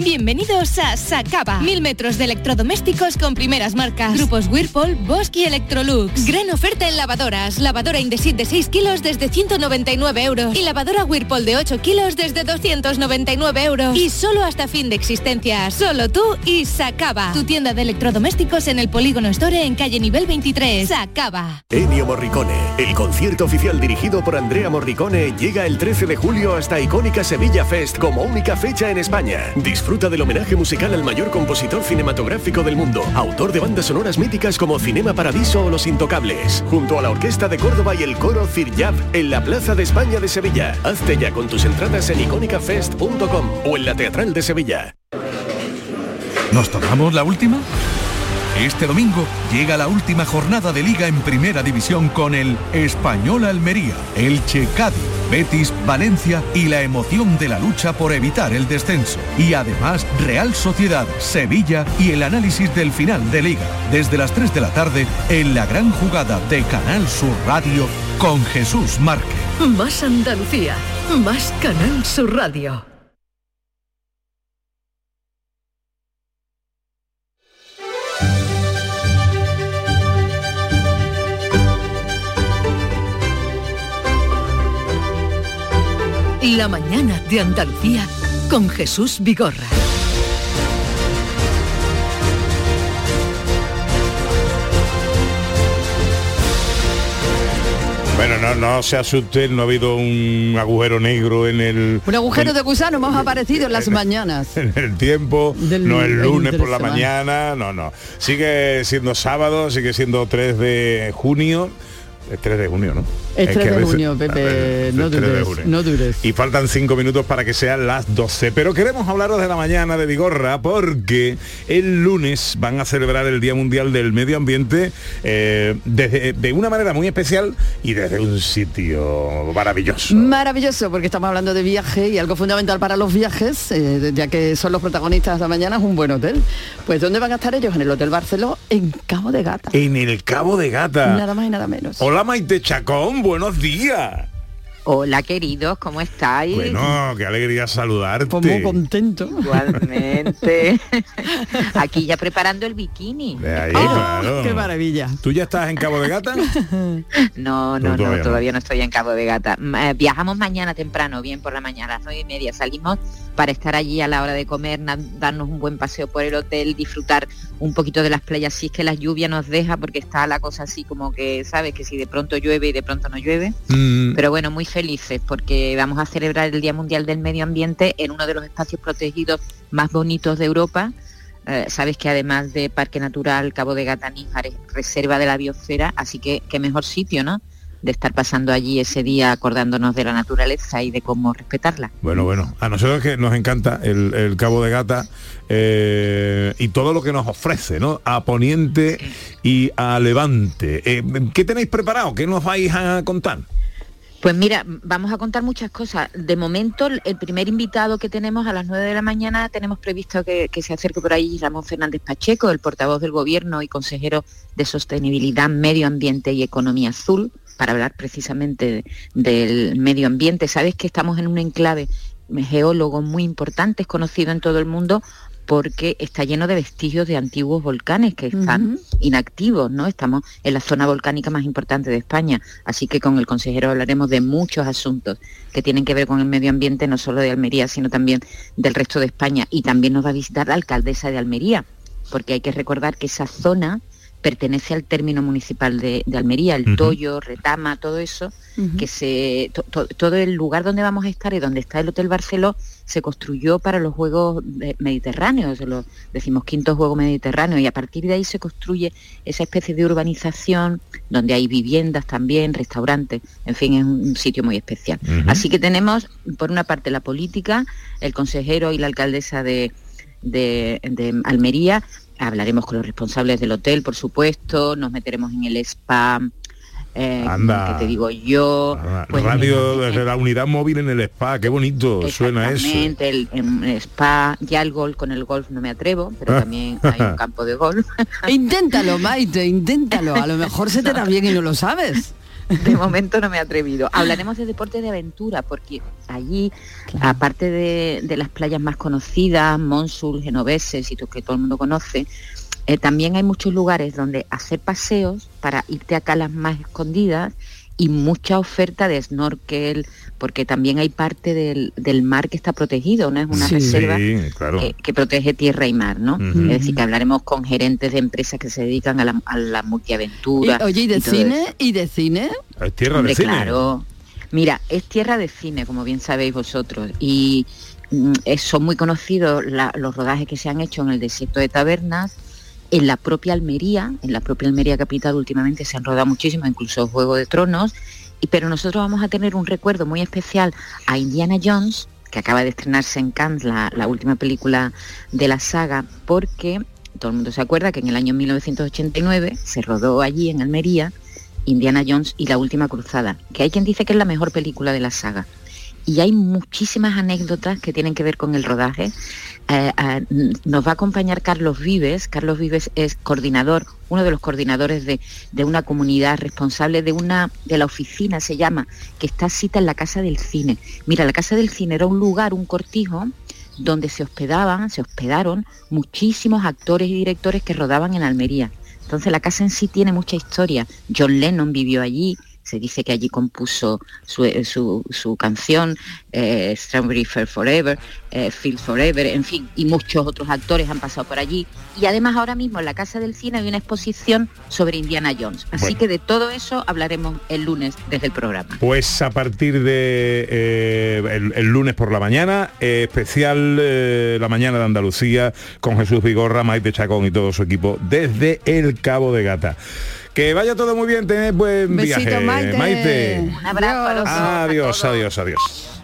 Speaker 16: Bienvenidos a Sacaba. Mil metros de electrodomésticos con primeras marcas. Grupos Whirlpool, Bosch y Electrolux. Gran oferta en lavadoras. Lavadora Indesit de 6 kilos desde 199 euros. Y lavadora Whirlpool de 8 kilos desde 299 euros. Y solo hasta fin de existencia. Solo tú y Sacaba. Tu tienda de electrodomésticos en el Polígono Store en calle nivel 23. Sacaba.
Speaker 17: Ennio Morricone, el concierto oficial dirigido por Andrea Morricone llega el 13 de julio hasta icónica Sevilla Fest como única fecha en España. Disfruta del homenaje musical al mayor compositor cinematográfico del mundo, autor de bandas sonoras míticas como Cinema Paradiso o Los Intocables, junto a la Orquesta de Córdoba y el coro Ciryab en la Plaza de España de Sevilla. Hazte ya con tus entradas en icónicafest.com o en la Teatral de Sevilla.
Speaker 5: ¿Nos tomamos la última? Este domingo llega la última jornada de liga en primera división con el Español Almería, Elche Cádiz, Betis, Valencia y la emoción de la lucha por evitar el descenso. Y además Real Sociedad, Sevilla y el análisis del final de liga. Desde las 3 de la tarde en la gran jugada de Canal Sur Radio con Jesús Márquez.
Speaker 6: Más Andalucía, más Canal Sur Radio. La mañana de Andalucía con Jesús Vigorra.
Speaker 1: Bueno, no, no se asusten, no ha habido un agujero negro en el,
Speaker 3: Un agujero de gusano hemos aparecido en las mañanas.
Speaker 1: en el tiempo,
Speaker 3: Del-
Speaker 1: no el lunes por la
Speaker 3: semana.
Speaker 1: mañana, no, no. Sigue siendo sábado, sigue siendo 3 de junio. Es 3 de junio, ¿no?
Speaker 3: Es 3
Speaker 1: que a
Speaker 3: de junio, Pepe, no
Speaker 1: 3 de
Speaker 3: dures, no dures.
Speaker 1: Y faltan cinco minutos para que sean las 12. Pero queremos hablaros de la mañana de Vigorra porque el lunes van a celebrar el Día Mundial del Medio Ambiente eh, desde- de una manera muy especial y desde un sitio maravilloso.
Speaker 3: Maravilloso, porque estamos hablando de viaje y algo fundamental para los viajes, eh, ya que son los protagonistas de la mañana, es un buen hotel. Pues ¿dónde van a estar ellos? En el Hotel Barceló, en Cabo de Gata.
Speaker 1: En el Cabo de Gata.
Speaker 3: Nada más y nada menos.
Speaker 1: Hola Maite Chacón, buenos días.
Speaker 18: Hola queridos, ¿cómo estáis?
Speaker 1: Bueno, qué alegría saludarte.
Speaker 3: Pues muy contento.
Speaker 18: Igualmente. Aquí ya preparando el bikini.
Speaker 1: De ahí,
Speaker 3: ¡Oh,
Speaker 1: claro.
Speaker 3: ¡Qué maravilla!
Speaker 1: ¿Tú ya estás en Cabo de Gata?
Speaker 18: No,
Speaker 1: No,
Speaker 18: no,
Speaker 1: todavía
Speaker 18: no,
Speaker 1: no.
Speaker 18: todavía no estoy en Cabo de Gata. Eh, viajamos mañana temprano, bien por la mañana, a las nueve y media. Salimos para estar allí a la hora de comer, darnos un buen paseo por el hotel, disfrutar un poquito de las playas. Si es que la lluvia nos deja, porque está la cosa así como que, ¿sabes? Que si de pronto llueve y de pronto no llueve.
Speaker 1: Mm,
Speaker 18: Pero bueno, muy felices porque vamos a celebrar el Día Mundial del Medio Ambiente en uno de los espacios protegidos más bonitos de Europa. Eh, sabes que además de Parque Natural Cabo de Gata Níjar es reserva de la biosfera, así que qué mejor sitio, ¿no? De estar pasando allí ese día acordándonos de la naturaleza y de cómo respetarla.
Speaker 1: Bueno, bueno, a nosotros que nos encanta el, el Cabo de Gata eh, y todo lo que nos ofrece, ¿no? A Poniente y a Levante. Eh, ¿Qué tenéis preparado? ¿Qué nos vais a contar?
Speaker 18: Pues mira, vamos a contar muchas cosas. De momento, el primer invitado que tenemos a las 9 de la mañana, tenemos previsto que, se acerque por ahí Ramón Fernández Pacheco, el portavoz del Gobierno y consejero de Sostenibilidad, Medio Ambiente y Economía Azul, para hablar precisamente de- del medio ambiente. Sabes que estamos en un enclave geólogo muy importante, es conocido en todo el mundo porque está lleno de vestigios de antiguos volcanes que están inactivos, ¿no? Estamos en la zona volcánica más importante de España, así que con el consejero hablaremos de muchos asuntos que tienen que ver con el medio ambiente, no solo de Almería, sino también del resto de España. Y también nos va a visitar la alcaldesa de Almería, porque hay que recordar que esa zona pertenece al término municipal de, de Almería, el
Speaker 19: Ujú.
Speaker 18: Toyo, Retama, todo eso, que se to- to- todo el lugar donde vamos a estar y donde está el Hotel Barceló se construyó para los Juegos Mediterráneos, los decimos quinto Juego Mediterráneo, y a partir de ahí se construye esa especie de urbanización donde hay viviendas también, restaurantes, en fin, es un sitio muy especial. Así que tenemos, por una parte, la política, el consejero y la alcaldesa de, de- de Almería, hablaremos con los responsables del hotel, por supuesto, nos meteremos en el spa, eh,
Speaker 1: Anda.
Speaker 18: que te digo yo, pues,
Speaker 1: Radio desde la unidad móvil en el spa, qué bonito suena eso.
Speaker 18: Exactamente, el, en el spa, ya el golf, con el golf no me atrevo, pero también hay un campo de golf.
Speaker 3: Inténtalo, Maite, inténtalo. A lo mejor se te da bien y no lo sabes.
Speaker 18: De momento no me he atrevido. Hablaremos de deportes de aventura, porque allí, aparte de, de las playas más conocidas, Monsul, Genovese, sitios que todo el mundo conoce, eh, también hay muchos lugares donde hacer paseos para irte a calas más escondidas y mucha oferta de snorkel, porque también hay parte del, del mar que está protegido, ¿no? Es una
Speaker 1: Sí.
Speaker 18: reserva
Speaker 1: Sí, claro.
Speaker 18: que, que protege tierra y mar, ¿no? Es decir, que hablaremos con gerentes de empresas que se dedican a la, a la multiaventura.
Speaker 3: Y, oye, ¿y de cine?
Speaker 18: eso.
Speaker 3: ¿Y de cine?
Speaker 1: Es tierra
Speaker 18: Hombre,
Speaker 1: de cine.
Speaker 18: claro. Mira, es tierra de cine, como bien sabéis vosotros, y mm, eh, son muy conocidos la- los rodajes que se han hecho en el desierto de Tabernas, en la propia Almería, en la propia Almería capital últimamente se han rodado muchísimo, incluso Juego de Tronos, pero nosotros vamos a tener un recuerdo muy especial a Indiana Jones, que acaba de estrenarse en Cannes, la, la última película de la saga, porque todo el mundo se acuerda que en el año 1989 se rodó allí en Almería Indiana Jones y la última cruzada, que hay quien dice que es la mejor película de la saga. Y hay muchísimas anécdotas que tienen que ver con el rodaje. Eh, eh, nos va a acompañar Carlos Vives. Carlos Vives es coordinador, uno de los coordinadores de, de una comunidad responsable de una, de la oficina se llama, que está cita en la Casa del Cine. Mira, la Casa del Cine era un lugar, un cortijo, donde se hospedaban, se hospedaron muchísimos actores y directores que rodaban en Almería. Entonces la casa en sí tiene mucha historia. John Lennon vivió allí, se dice que allí compuso su, eh, su- su canción, eh, Strawberry Fair Forever, eh, Feel Forever, en fin, y muchos otros actores han pasado por allí. Y además ahora mismo en la Casa del Cine hay una exposición sobre Indiana Jones. Así
Speaker 1: Bueno.
Speaker 18: que de todo eso hablaremos el lunes desde el programa.
Speaker 1: Pues a partir de eh, el, el lunes por la mañana, eh, especial la mañana de Andalucía con Jesús Vigorra, Maite Chacón y todo su equipo desde el Cabo de Gata. Que vaya todo muy bien, tened buen
Speaker 3: Besito,
Speaker 1: viaje.
Speaker 3: Maite.
Speaker 18: Un abrazo a los.
Speaker 1: Adiós, adiós, adiós.